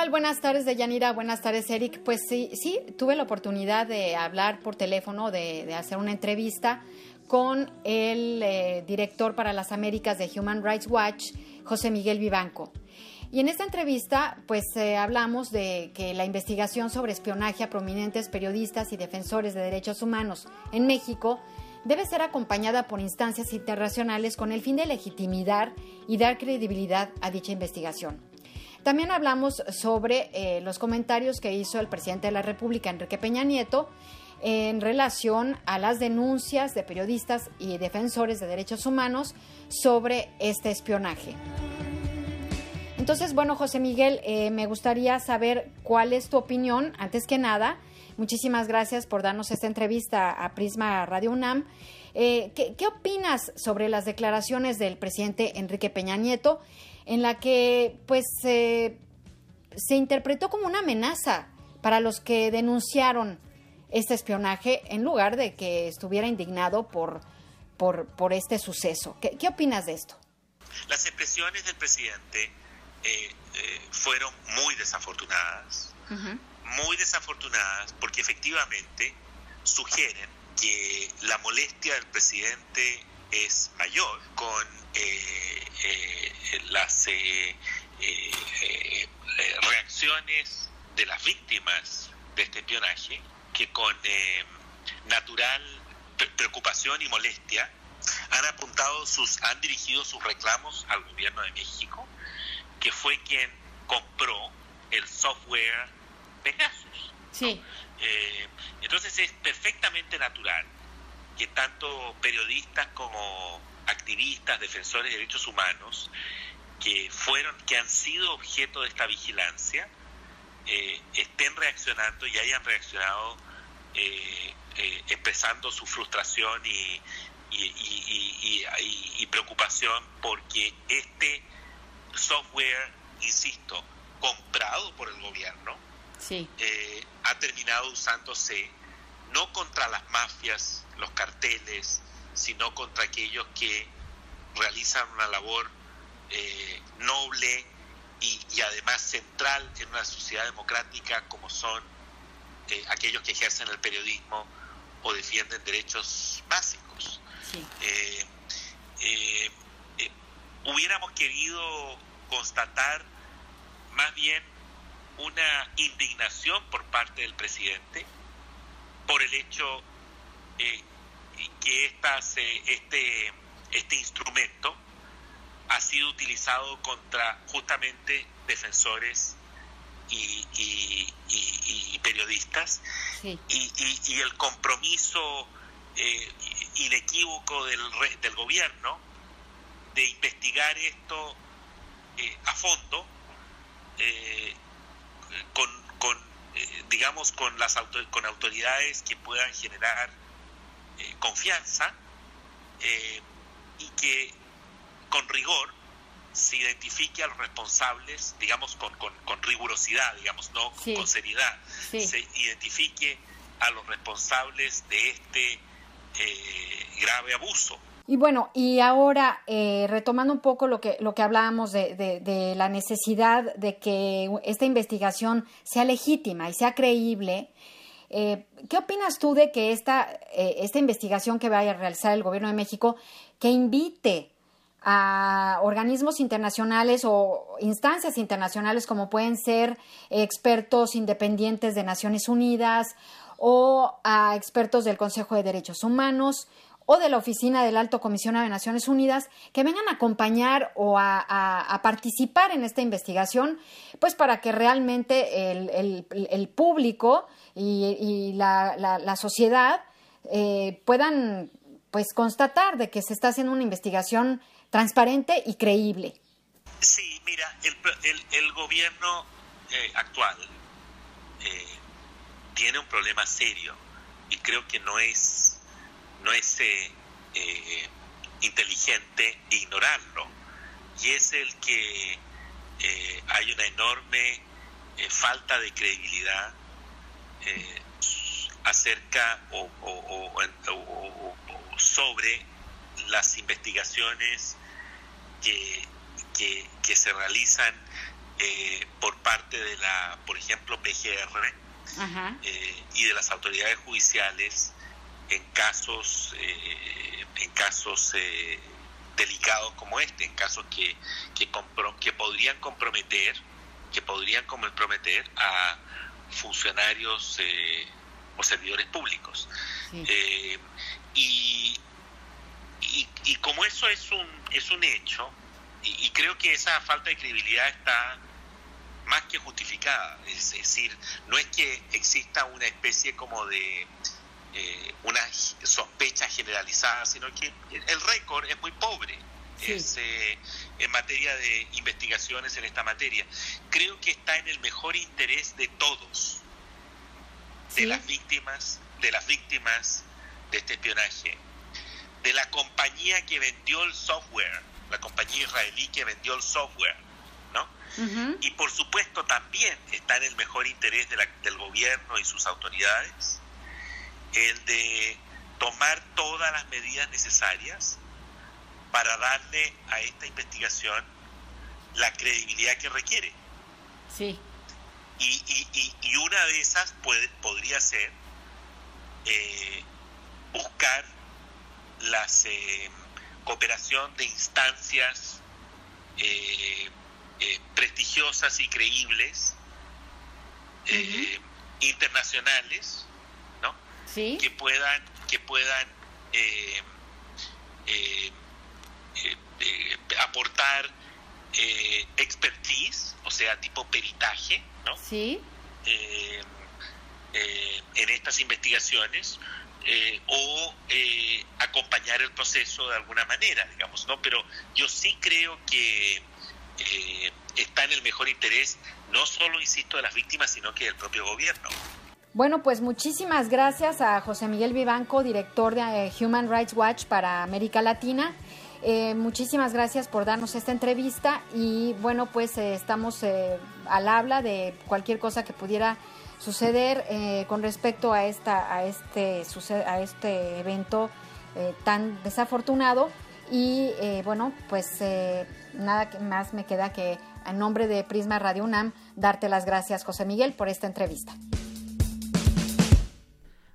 Tal? Buenas tardes, Deyanira. Buenas tardes, Eric. Pues sí, sí, tuve la oportunidad de hablar por teléfono, de, hacer una entrevista con el eh, director para las Américas de Human Rights Watch, José Miguel Vivanco. Y en esta entrevista, pues eh, hablamos de que la investigación sobre espionaje a prominentes periodistas y defensores de derechos humanos en México debe ser acompañada por instancias internacionales con el fin de legitimidad y dar credibilidad a dicha investigación. También hablamos sobre eh, los comentarios que hizo el presidente de la República, Enrique Peña Nieto, en relación a las denuncias de periodistas y defensores de derechos humanos sobre este espionaje. Entonces, bueno, José Miguel, eh, me gustaría saber cuál es tu opinión, antes que nada. Muchísimas gracias por darnos esta entrevista a Prisma Radio UNAM. Eh, ¿qué, ¿Qué opinas sobre las declaraciones del presidente Enrique Peña Nieto en la que pues se interpretó como una amenaza para los que denunciaron este espionaje en lugar de que estuviera indignado por, por, por este suceso. ¿Qué, ¿Qué, opinas de esto? Las expresiones del presidente eh, eh, fueron muy desafortunadas, muy desafortunadas porque efectivamente sugieren que la molestia del presidente es mayor con eh, eh, las eh, reacciones de las víctimas de este espionaje que con natural preocupación y molestia han apuntado sus han dirigido sus reclamos al gobierno de México que fue quien compró el software Pegasus sí. entonces es perfectamente natural que tanto periodistas como activistas, defensores de derechos humanos, que fueron, que han sido objeto de esta vigilancia, eh, estén reaccionando y hayan reaccionado eh, eh, expresando su frustración y, y, preocupación porque este software, insisto, comprado por el gobierno, ha terminado usándose no contra las mafias, los carteles, sino contra aquellos que realizan una labor eh, noble y, además central en una sociedad democrática como son eh, aquellos que ejercen el periodismo o defienden derechos básicos. Eh, hubiéramos querido constatar más bien una indignación por parte del presidente por el hecho eh, que este, este instrumento ha sido utilizado contra justamente defensores y, periodistas. Y, el compromiso eh, inequívoco del, del gobierno de investigar esto eh, a fondo eh, con, con digamos, con, las con autoridades que puedan generar eh, confianza eh, y que con rigor se identifique a los responsables, digamos, con, con, rigurosidad, digamos, no con seriedad, se identifique a los responsables de este grave abuso. Y bueno, y ahora eh, retomando un poco lo que, lo que hablábamos de, de, la necesidad de que esta investigación sea legítima y sea creíble, eh, ¿qué opinas tú de que esta, eh, esta investigación que vaya a realizar el Gobierno de México, que invite a organismos internacionales o instancias internacionales como pueden ser expertos independientes de Naciones Unidas o a expertos del Consejo de Derechos Humanos o de la Oficina del Alto Comisionado de Naciones Unidas que vengan a acompañar o a, participar en esta investigación, pues para que realmente el, público y, la, sociedad eh, puedan pues constatar de que se está haciendo una investigación transparente y creíble. Sí, mira, el, gobierno eh, actual eh, tiene un problema serio y creo que no es no es eh, eh, inteligente ignorarlo. Y es el que eh, hay una enorme falta de credibilidad acerca o, sobre las investigaciones que, que, se realizan por parte de la, por ejemplo, PGR y de las autoridades judiciales en casos, eh, en casos eh, delicados como este, en casos que, que, que podrían comprometer, que podrían comprometer a funcionarios eh, o servidores públicos. y, y, como eso es un, es un hecho, y, creo que esa falta de credibilidad está más que justificada. Es decir, no es que exista una especie como de eh, una sospecha generalizada, sino que el récord es muy pobre eh, en materia de investigaciones en esta materia. Creo que está en el mejor interés de todos, de las víctimas, de las víctimas de este espionaje, de la compañía que vendió el software, la compañía israelí que vendió el software, ¿no? Y por supuesto también está en el mejor interés del gobierno y sus autoridades el de tomar todas las medidas necesarias para darle a esta investigación la credibilidad que requiere. Sí. Y, una de esas puede, podría ser eh, buscar la eh, cooperación de instancias eh, prestigiosas y creíbles internacionales que puedan, que puedan eh, eh, eh, aportar expertise, o sea, tipo peritaje, ¿no? Sí. en estas investigaciones o acompañar el proceso de alguna manera, digamos, ¿no? Pero yo sí creo que está en el mejor interés, no solo, insisto, de las víctimas, sino que del propio gobierno. Bueno, pues muchísimas gracias a José Miguel Vivanco, director de eh, Human Rights Watch para América Latina. Eh, muchísimas gracias por darnos esta entrevista y bueno, pues eh, estamos al habla de cualquier cosa que pudiera suceder con respecto a esta a este a este evento tan desafortunado y bueno, pues nada más me queda que en nombre de Prisma Radio UNAM darte las gracias, José Miguel, por esta entrevista.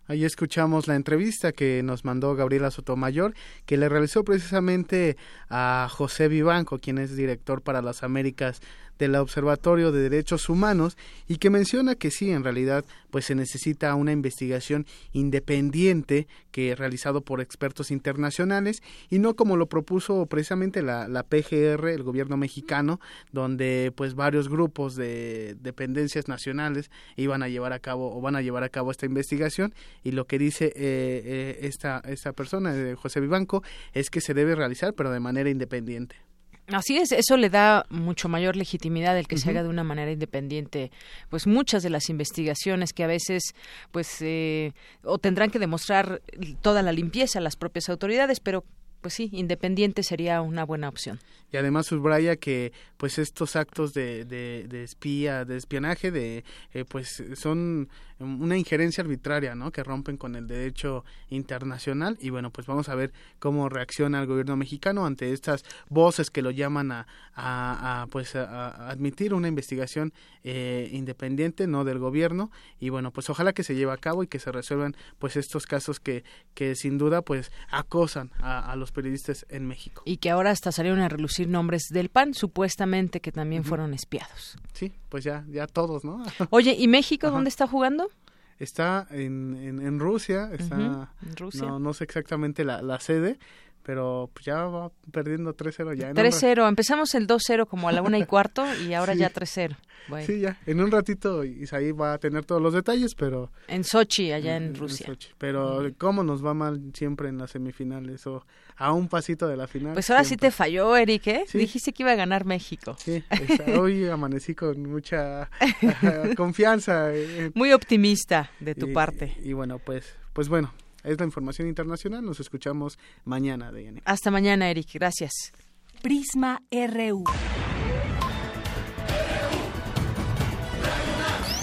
Ahí escuchamos la entrevista que nos mandó Gabriela Sotomayor, que le realizó precisamente a José Vivanco, quien es director para las Américas del Observatorio de Derechos Humanos y que menciona que sí, en realidad, pues se necesita una investigación independiente que realizado por expertos internacionales y no como lo propuso precisamente la, la PGR, el gobierno mexicano, donde pues varios grupos de dependencias nacionales iban a llevar a cabo o van a llevar a cabo esta investigación y lo que dice eh, eh, esta, esta persona, José Vivanco, es que se debe realizar pero de manera independiente. Así es, eso le da mucho mayor legitimidad el que se haga de una manera independiente. Pues muchas de las investigaciones que a veces, pues, eh, o tendrán que demostrar toda la limpieza las propias autoridades, pero pues sí, independiente sería una buena opción. Y además subraya que pues estos actos de, de, espía, de espionaje, de eh, pues son una injerencia arbitraria, ¿no? Que rompen con el derecho internacional y bueno, pues vamos a ver cómo reacciona el gobierno mexicano ante estas voces que lo llaman a, a, pues a, admitir una investigación eh, independiente, no del gobierno y bueno, pues ojalá que se lleve a cabo y que se resuelvan pues estos casos que que sin duda pues acosan a, los periodistas en México. Y que ahora hasta salieron a relucir nombres del PAN, supuestamente que también fueron espiados. Sí, pues ya, ya todos, ¿no? Oye, ¿y México dónde está jugando? Está en, en, Rusia, está, Rusia. No, no sé exactamente la, la sede, pero pues, ya va perdiendo 3-0 ya. 3-0, empezamos el 2-0 como a la una y cuarto y ahora ya 3-0. Sí, ya, en un ratito Isaí va a tener todos los detalles, pero... En Sochi, allá en, Rusia. Pero cómo nos va mal siempre en las semifinales o a un pasito de la final. Pues ahora sí te falló, Eric, ¿eh? Dijiste que iba a ganar México. Sí, hoy amanecí con mucha confianza. Muy optimista de tu parte. Y bueno, pues, pues bueno, es la información internacional. Nos escuchamos mañana, Diane. Hasta mañana, Eric. Gracias. Prisma RU.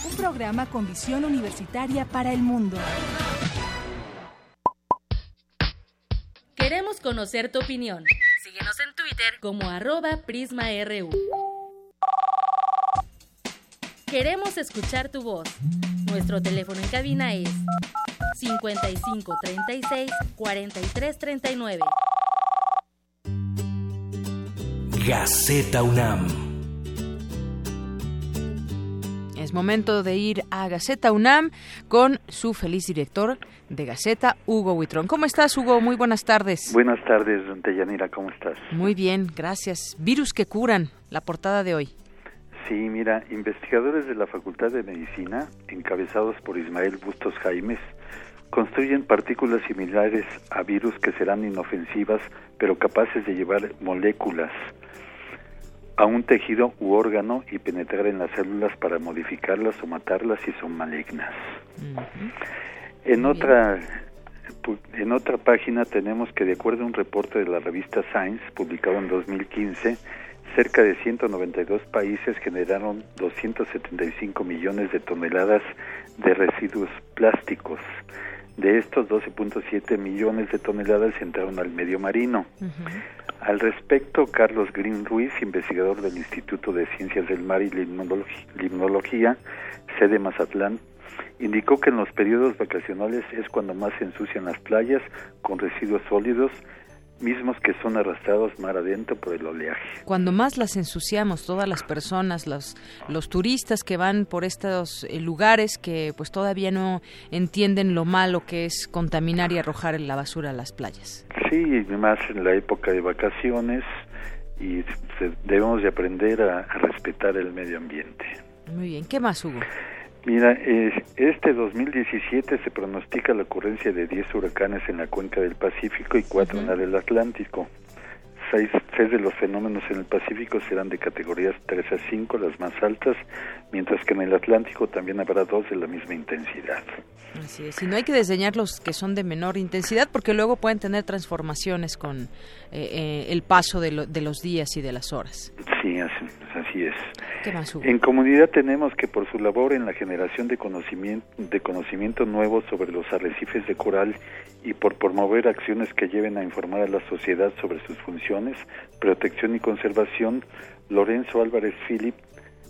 Un programa con visión universitaria para el mundo. Queremos conocer tu opinión. Síguenos en Twitter como arroba PrismaRU. Queremos escuchar tu voz. Nuestro teléfono en cabina es 55 36 43 39. Gaceta UNAM. Es momento de ir a Gaceta UNAM con su feliz director de Gaceta, Hugo Huitrón. ¿Cómo estás, Hugo? Muy buenas tardes. Buenas tardes, don Yanira, ¿cómo estás? Muy bien, gracias. Virus que curan, la portada de hoy. Sí, mira, investigadores de la Facultad de Medicina, encabezados por Ismael Bustos Jaimes, construyen partículas similares a virus que serán inofensivas, pero capaces de llevar moléculas a un tejido u órgano y penetrar en las células para modificarlas o matarlas si son malignas. En otra en otra página tenemos que de acuerdo a un reporte de la revista Science publicado en 2015, cerca de 192 países generaron 275 millones de toneladas de residuos plásticos. De estos, 12.7 millones de toneladas entraron al medio marino. Al respecto, Carlos Green Ruiz, investigador del Instituto de Ciencias del Mar y Limnología, sede Mazatlán, indicó que en los periodos vacacionales es cuando más se ensucian las playas con residuos sólidos mismos que son arrastrados mar adentro por el oleaje. Cuando más las ensuciamos, todas las personas, los, los turistas que van por estos eh, lugares que pues todavía no entienden lo malo que es contaminar y arrojar la basura a las playas. Sí, más en la época de vacaciones y debemos de aprender a respetar el medio ambiente. Muy bien, ¿qué más, Hugo? Mira, este 2017 se pronostica la ocurrencia de 10 huracanes en la cuenca del Pacífico y 4 en la del Atlántico. Seis, de los fenómenos en el Pacífico serán de categorías 3 a 5, las más altas, mientras que en el Atlántico también habrá dos de la misma intensidad. Así es, y no hay que diseñar los que son de menor intensidad porque luego pueden tener transformaciones con eh, eh, el paso de, de, los días y de las horas. Sí, así, así es. En comunidad tenemos que por su labor en la generación de conocimiento, de conocimiento nuevo sobre los arrecifes de coral y por promover acciones que lleven a informar a la sociedad sobre sus funciones, protección y conservación, Lorenzo Álvarez Philip,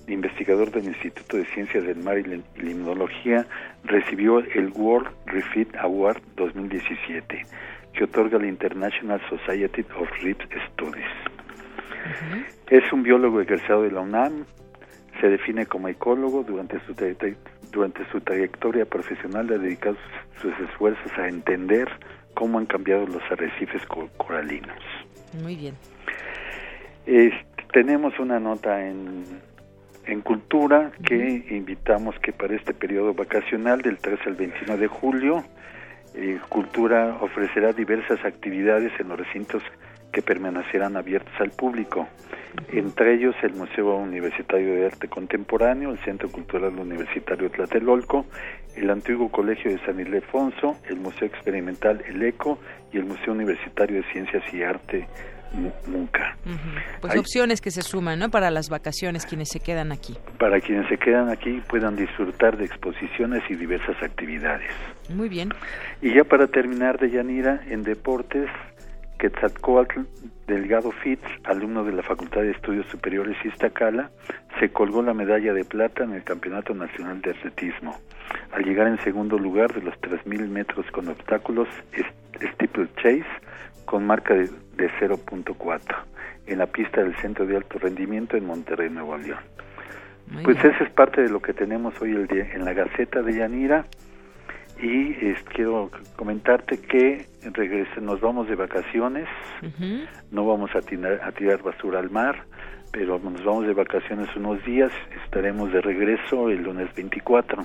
investigador del Instituto de Ciencias del Mar y Limnología, recibió el World Refit Award 2017, que otorga la International Society of Reef Studies. Es un biólogo egresado de la UNAM, se define como ecólogo durante su, durante su trayectoria profesional ha dedicado sus esfuerzos a entender cómo han cambiado los arrecifes coralinos. Muy bien. tenemos una nota en, en Cultura que invitamos que para este periodo vacacional del 13 al 21 de julio, eh, Cultura ofrecerá diversas actividades en los recintos que permanecerán abiertos al público. Entre ellos el Museo Universitario de Arte Contemporáneo, el Centro Cultural Universitario Tlatelolco, el antiguo Colegio de San Ildefonso, el Museo Experimental El Eco y el Museo Universitario de Ciencias y Arte nunca. Pues opciones que se suman, ¿no? Para las vacaciones, quienes se quedan aquí. Para quienes se quedan aquí puedan disfrutar de exposiciones y diversas actividades. Muy bien. Y ya para terminar de Yanira, en deportes, Quetzalcoatl Delgado Fitz, alumno de la Facultad de Estudios Superiores Iztacala, se colgó la medalla de plata en el Campeonato Nacional de Atletismo. Al llegar en segundo lugar de los 3.000 metros con obstáculos Steeple Chase, con marca de, 0.4 en la pista del Centro de Alto Rendimiento en Monterrey, Nuevo León. pues esa es parte de lo que tenemos hoy el día en la Gaceta de Yanira y quiero comentarte que nos vamos de vacaciones, no vamos a a tirar basura al mar, pero nos vamos de vacaciones unos días, estaremos de regreso el lunes 24.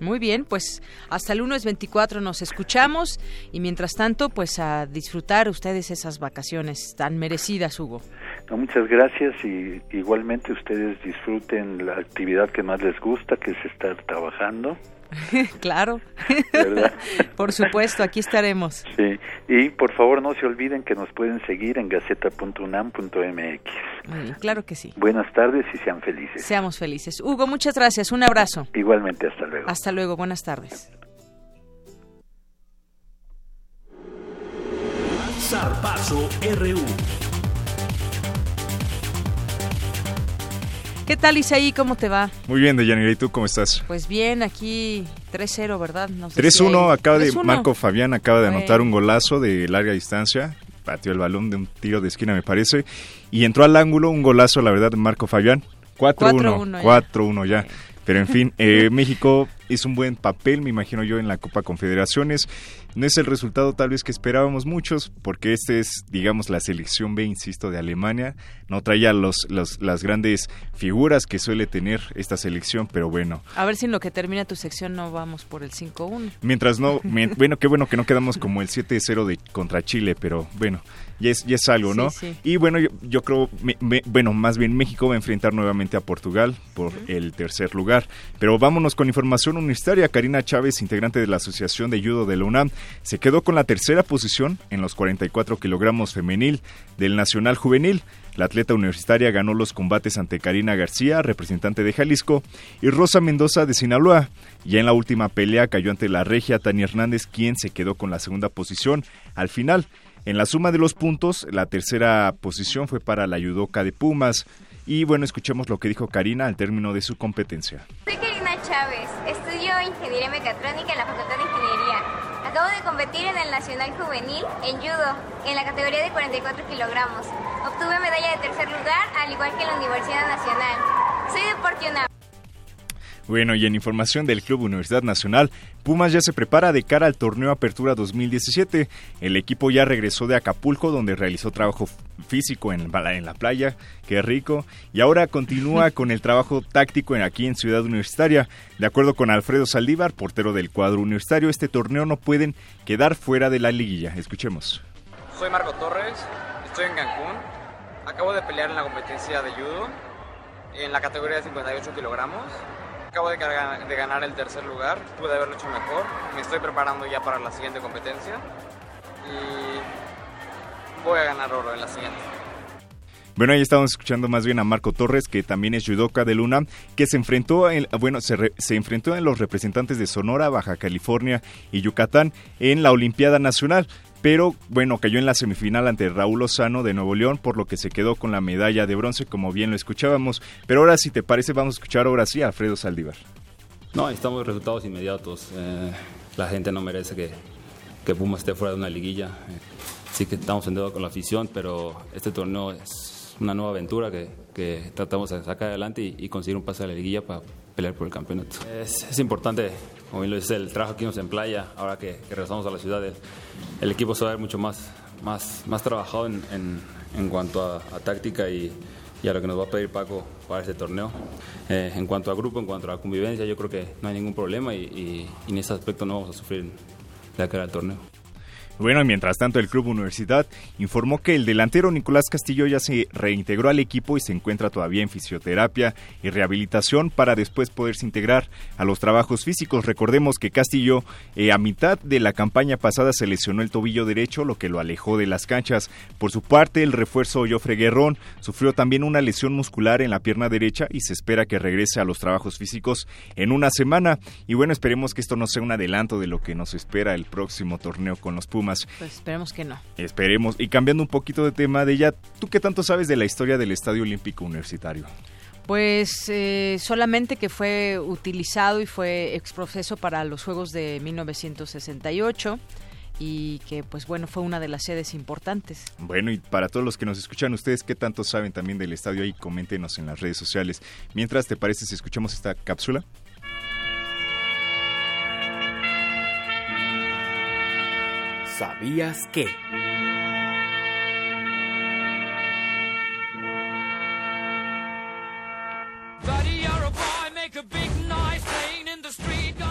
Muy bien, pues hasta el lunes 24 nos escuchamos y mientras tanto, pues a disfrutar ustedes esas vacaciones tan merecidas, Hugo. muchas gracias y igualmente ustedes disfruten la actividad que más les gusta, que es estar trabajando. claro. por supuesto, aquí estaremos. Sí, y por favor no se olviden que nos pueden seguir en gaceta.unam.mx. claro que sí. Buenas tardes y sean felices. Seamos felices. Hugo, muchas gracias. Un abrazo. Igualmente, hasta luego. Hasta luego, buenas tardes. RU. ¿Qué tal, Isaí? ¿Cómo te va? Muy bien, Deyanira. ¿Y tú cómo estás? Pues bien, aquí 3-0, ¿verdad? 3-1, acaba de, Marco Fabián acaba de anotar un golazo de larga distancia. Pateó el balón de un tiro de esquina, me parece. Y entró al ángulo un golazo, la verdad, de Marco Fabián. 4-1. 4-1 ya. Pero en fin, eh, México hizo un buen papel, me imagino yo, en la Copa Confederaciones. No es el resultado tal vez que esperábamos muchos, porque este es, digamos, la selección B, insisto, de Alemania. No traía los, los, las grandes figuras que suele tener esta selección, pero bueno. A ver si en lo que termina tu sección no vamos por el 5-1. Mientras no, bueno, qué bueno que no quedamos como el 7-0 de contra Chile, pero bueno, ya es, ya es algo, ¿no? Y bueno, yo, creo, bueno, más bien México va a enfrentar nuevamente a Portugal por el tercer lugar. Pero vámonos con información universitaria. Karina Chávez, integrante de la Asociación de Judo de la UNAM, se quedó con la tercera posición en los 44 kilogramos femenil del Nacional Juvenil. La atleta universitaria ganó los combates ante Karina García, representante de Jalisco, y Rosa Mendoza de Sinaloa. Ya en la última pelea cayó ante la regia Tania Hernández, quien se quedó con la segunda posición. Al final, en la suma de los puntos, la tercera posición fue para la judoka de Pumas. Y bueno, escuchemos lo que dijo Karina al término de su competencia. Soy Karina Chávez, estudio Ingeniería Mecatrónica en la Facultad de Ingeniería. Acabo de competir en el Nacional Juvenil en Judo, en la categoría de 44 kilogramos. Obtuve medalla de tercer lugar, al igual que en la Universidad Nacional. Soy de Bueno, y en información del Club Universidad Nacional, Pumas ya se prepara de cara al torneo Apertura 2017. El equipo ya regresó de Acapulco, donde realizó trabajo físico en, en la playa, qué rico, y ahora continúa con el trabajo táctico aquí en Ciudad Universitaria. De acuerdo con Alfredo Saldívar, portero del cuadro universitario, este torneo no pueden quedar fuera de la liguilla. Escuchemos. Soy Marco Torres, estoy en Cancún, acabo de pelear en la competencia de judo en la categoría de 58 kilogramos acabo de, ganar el tercer lugar, pude haberlo hecho mejor, me estoy preparando ya para la siguiente competencia y voy a ganar oro en la siguiente. Bueno, ahí estamos escuchando más bien a Marco Torres, que también es judoka de Luna, que se enfrentó, en, bueno, se, se enfrentó en los representantes de Sonora, Baja California y Yucatán en la Olimpiada Nacional pero bueno, cayó en la semifinal ante Raúl Lozano de Nuevo León, por lo que se quedó con la medalla de bronce, como bien lo escuchábamos. Pero ahora, si te parece, vamos a escuchar ahora sí a Alfredo Saldívar. No, estamos resultados inmediatos. Eh, la gente no merece que, que Puma esté fuera de una liguilla. sí que estamos en con la afición, pero este torneo es una nueva aventura que, que tratamos de sacar adelante y, conseguir un pase a la liguilla para pelear por el campeonato. Es, es importante, como bien lo dice, el trabajo que hicimos en playa, ahora que, regresamos a la ciudad el equipo se va a ver mucho más, más, más trabajado en, en, cuanto a, táctica y, y, a lo que nos va a pedir Paco para este torneo. Eh, en cuanto a grupo, en cuanto a convivencia, yo creo que no hay ningún problema y, y, en ese aspecto no vamos a sufrir la cara del torneo. Bueno, mientras tanto el Club Universidad informó que el delantero Nicolás Castillo ya se reintegró al equipo y se encuentra todavía en fisioterapia y rehabilitación para después poderse integrar a los trabajos físicos. Recordemos que Castillo eh, a mitad de la campaña pasada se lesionó el tobillo derecho, lo que lo alejó de las canchas. Por su parte, el refuerzo Joffre Guerrón sufrió también una lesión muscular en la pierna derecha y se espera que regrese a los trabajos físicos en una semana. Y bueno, esperemos que esto no sea un adelanto de lo que nos espera el próximo torneo con los pues esperemos que no. Esperemos. Y cambiando un poquito de tema de ella, ¿tú qué tanto sabes de la historia del Estadio Olímpico Universitario? Pues eh, solamente que fue utilizado y fue exproceso para los Juegos de 1968 y que pues bueno fue una de las sedes importantes. Bueno y para todos los que nos escuchan ustedes qué tanto saben también del estadio ahí coméntenos en las redes sociales. Mientras te parece si escuchamos esta cápsula. ¿Sabías qué?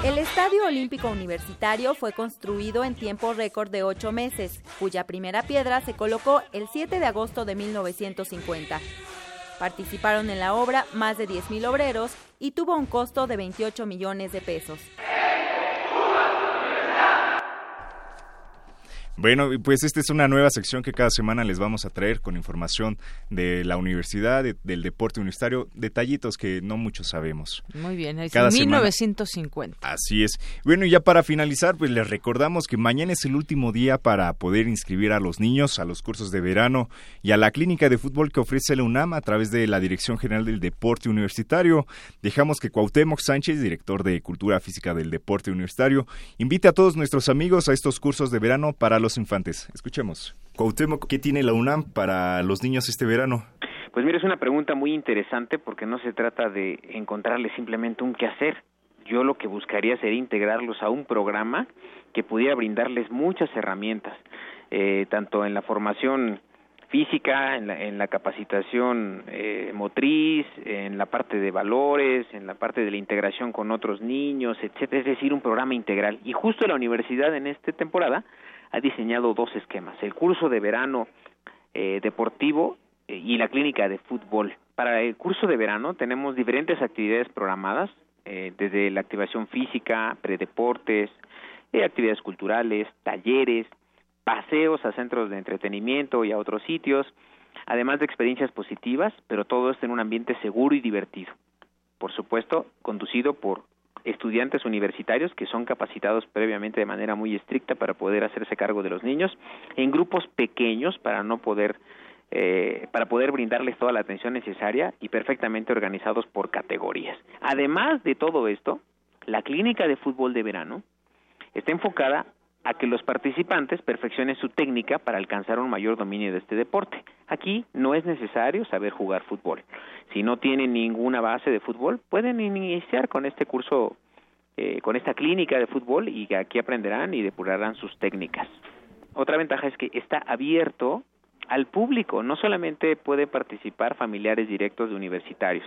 El Estadio Olímpico Universitario fue construido en tiempo récord de ocho meses, cuya primera piedra se colocó el 7 de agosto de 1950. Participaron en la obra más de 10.000 obreros y tuvo un costo de 28 millones de pesos. Bueno, pues esta es una nueva sección que cada semana les vamos a traer con información de la universidad, del deporte universitario, detallitos que no muchos sabemos. Muy bien, es cada 1950. Así es. Bueno, y ya para finalizar, pues les recordamos que mañana es el último día para poder inscribir a los niños a los cursos de verano y a la clínica de fútbol que ofrece la UNAM a través de la Dirección General del Deporte Universitario. Dejamos que Cuauhtémoc Sánchez, director de Cultura Física del Deporte Universitario, invite a todos nuestros amigos a estos cursos de verano para los infantes. Escuchemos. Cuauhtémoc, ¿qué tiene la UNAM para los niños este verano? Pues mira, es una pregunta muy interesante porque no se trata de encontrarles simplemente un qué hacer. Yo lo que buscaría sería integrarlos a un programa que pudiera brindarles muchas herramientas, eh, tanto en la formación física, en la, capacitación eh, motriz, en la parte de valores, en la parte de la integración con otros niños, etcétera, es decir, un programa integral. Y justo la universidad en esta temporada ha diseñado dos esquemas, el curso de verano eh, deportivo eh, y la clínica de fútbol. Para el curso de verano tenemos diferentes actividades programadas, eh, desde la activación física, predeportes, actividades culturales, talleres, paseos a centros de entretenimiento y a otros sitios, además de experiencias positivas, pero todo esto en un ambiente seguro y divertido. Por supuesto, conducido por estudiantes universitarios que son capacitados previamente de manera muy estricta para poder hacerse cargo de los niños en grupos pequeños para no poder eh, para poder brindarles toda la atención necesaria y perfectamente organizados por categorías. Además de todo esto, la clínica de fútbol de verano está enfocada a que los participantes perfeccionen su técnica para alcanzar un mayor dominio de este deporte. Aquí no es necesario saber jugar fútbol. Si no tienen ninguna base de fútbol, pueden iniciar con este curso, eh, con esta clínica de fútbol y aquí aprenderán y depurarán sus técnicas. Otra ventaja es que está abierto al público, no solamente puede participar familiares directos de universitarios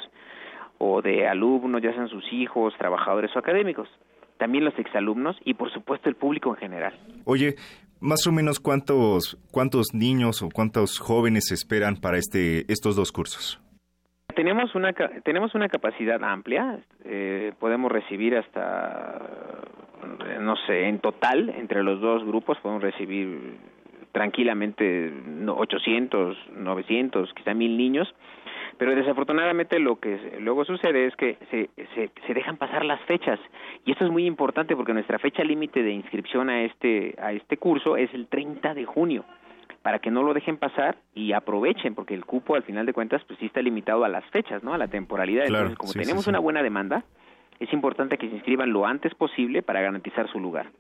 o de alumnos, ya sean sus hijos, trabajadores o académicos también los exalumnos y por supuesto el público en general. Oye, más o menos cuántos cuántos niños o cuántos jóvenes esperan para este estos dos cursos. Tenemos una tenemos una capacidad amplia, eh, podemos recibir hasta no sé, en total entre los dos grupos podemos recibir tranquilamente 800, 900, quizá mil niños pero desafortunadamente lo que luego sucede es que se, se, se, dejan pasar las fechas. Y esto es muy importante porque nuestra fecha límite de inscripción a este a este curso es el 30 de junio para que no lo dejen pasar y aprovechen porque el cupo al final de cuentas pues sí está limitado a las fechas no a la temporalidad. Entonces como tenemos una buena demanda es importante que se inscriban lo antes posible para garantizar su lugar.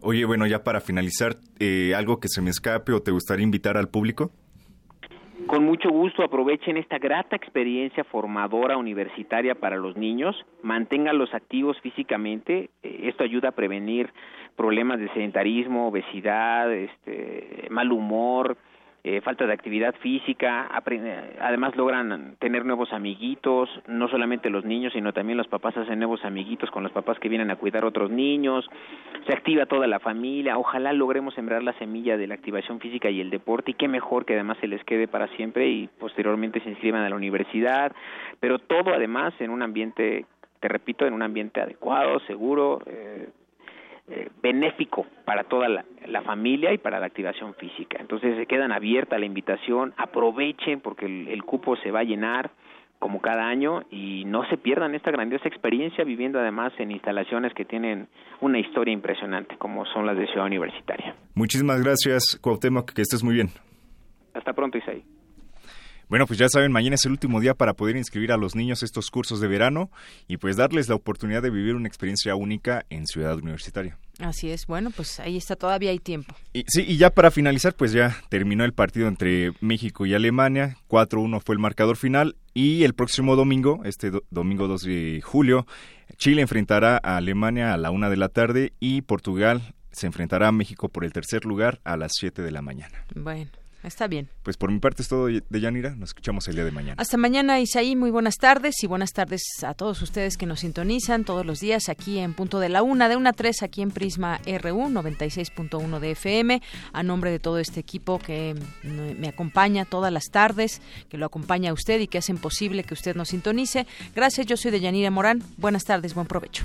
Oye, bueno, ya para finalizar, eh, ¿algo que se me escape o te gustaría invitar al público? Con mucho gusto aprovechen esta grata experiencia formadora universitaria para los niños, manténganlos activos físicamente, eh, esto ayuda a prevenir problemas de sedentarismo, obesidad, este, mal humor, eh, falta de actividad física, además logran tener nuevos amiguitos, no solamente los niños, sino también los papás hacen nuevos amiguitos con los papás que vienen a cuidar otros niños, se activa toda la familia, ojalá logremos sembrar la semilla de la activación física y el deporte y qué mejor que además se les quede para siempre y posteriormente se inscriban a la universidad, pero todo además en un ambiente, te repito, en un ambiente adecuado, seguro, eh, eh, benéfico para toda la, familia y para la activación física. Entonces se quedan abierta la invitación, aprovechen porque el, cupo se va a llenar como cada año y no se pierdan esta grandiosa experiencia viviendo además en instalaciones que tienen una historia impresionante como son las de Ciudad Universitaria. Muchísimas gracias Cuauhtémoc, que estés muy bien. Hasta pronto Isaí. Bueno, pues ya saben, mañana es el último día para poder inscribir a los niños estos cursos de verano y pues darles la oportunidad de vivir una experiencia única en Ciudad Universitaria. Así es, bueno, pues ahí está, todavía hay tiempo. Y, sí, y ya para finalizar, pues ya terminó el partido entre México y Alemania, 4-1 fue el marcador final y el próximo domingo, este domingo 2 de julio, Chile enfrentará a Alemania a la una de la tarde y Portugal se enfrentará a México por el tercer lugar a las 7 de la mañana. Bueno. Está bien. Pues por mi parte es todo de Yanira. Nos escuchamos el día de mañana. Hasta mañana, Isaí. Muy buenas tardes y buenas tardes a todos ustedes que nos sintonizan todos los días aquí en Punto de la Una, de una a tres aquí en Prisma RU 96.1 de FM. A nombre de todo este equipo que me acompaña todas las tardes, que lo acompaña a usted y que hacen posible que usted nos sintonice. Gracias, yo soy de Yanira Morán. Buenas tardes, buen provecho.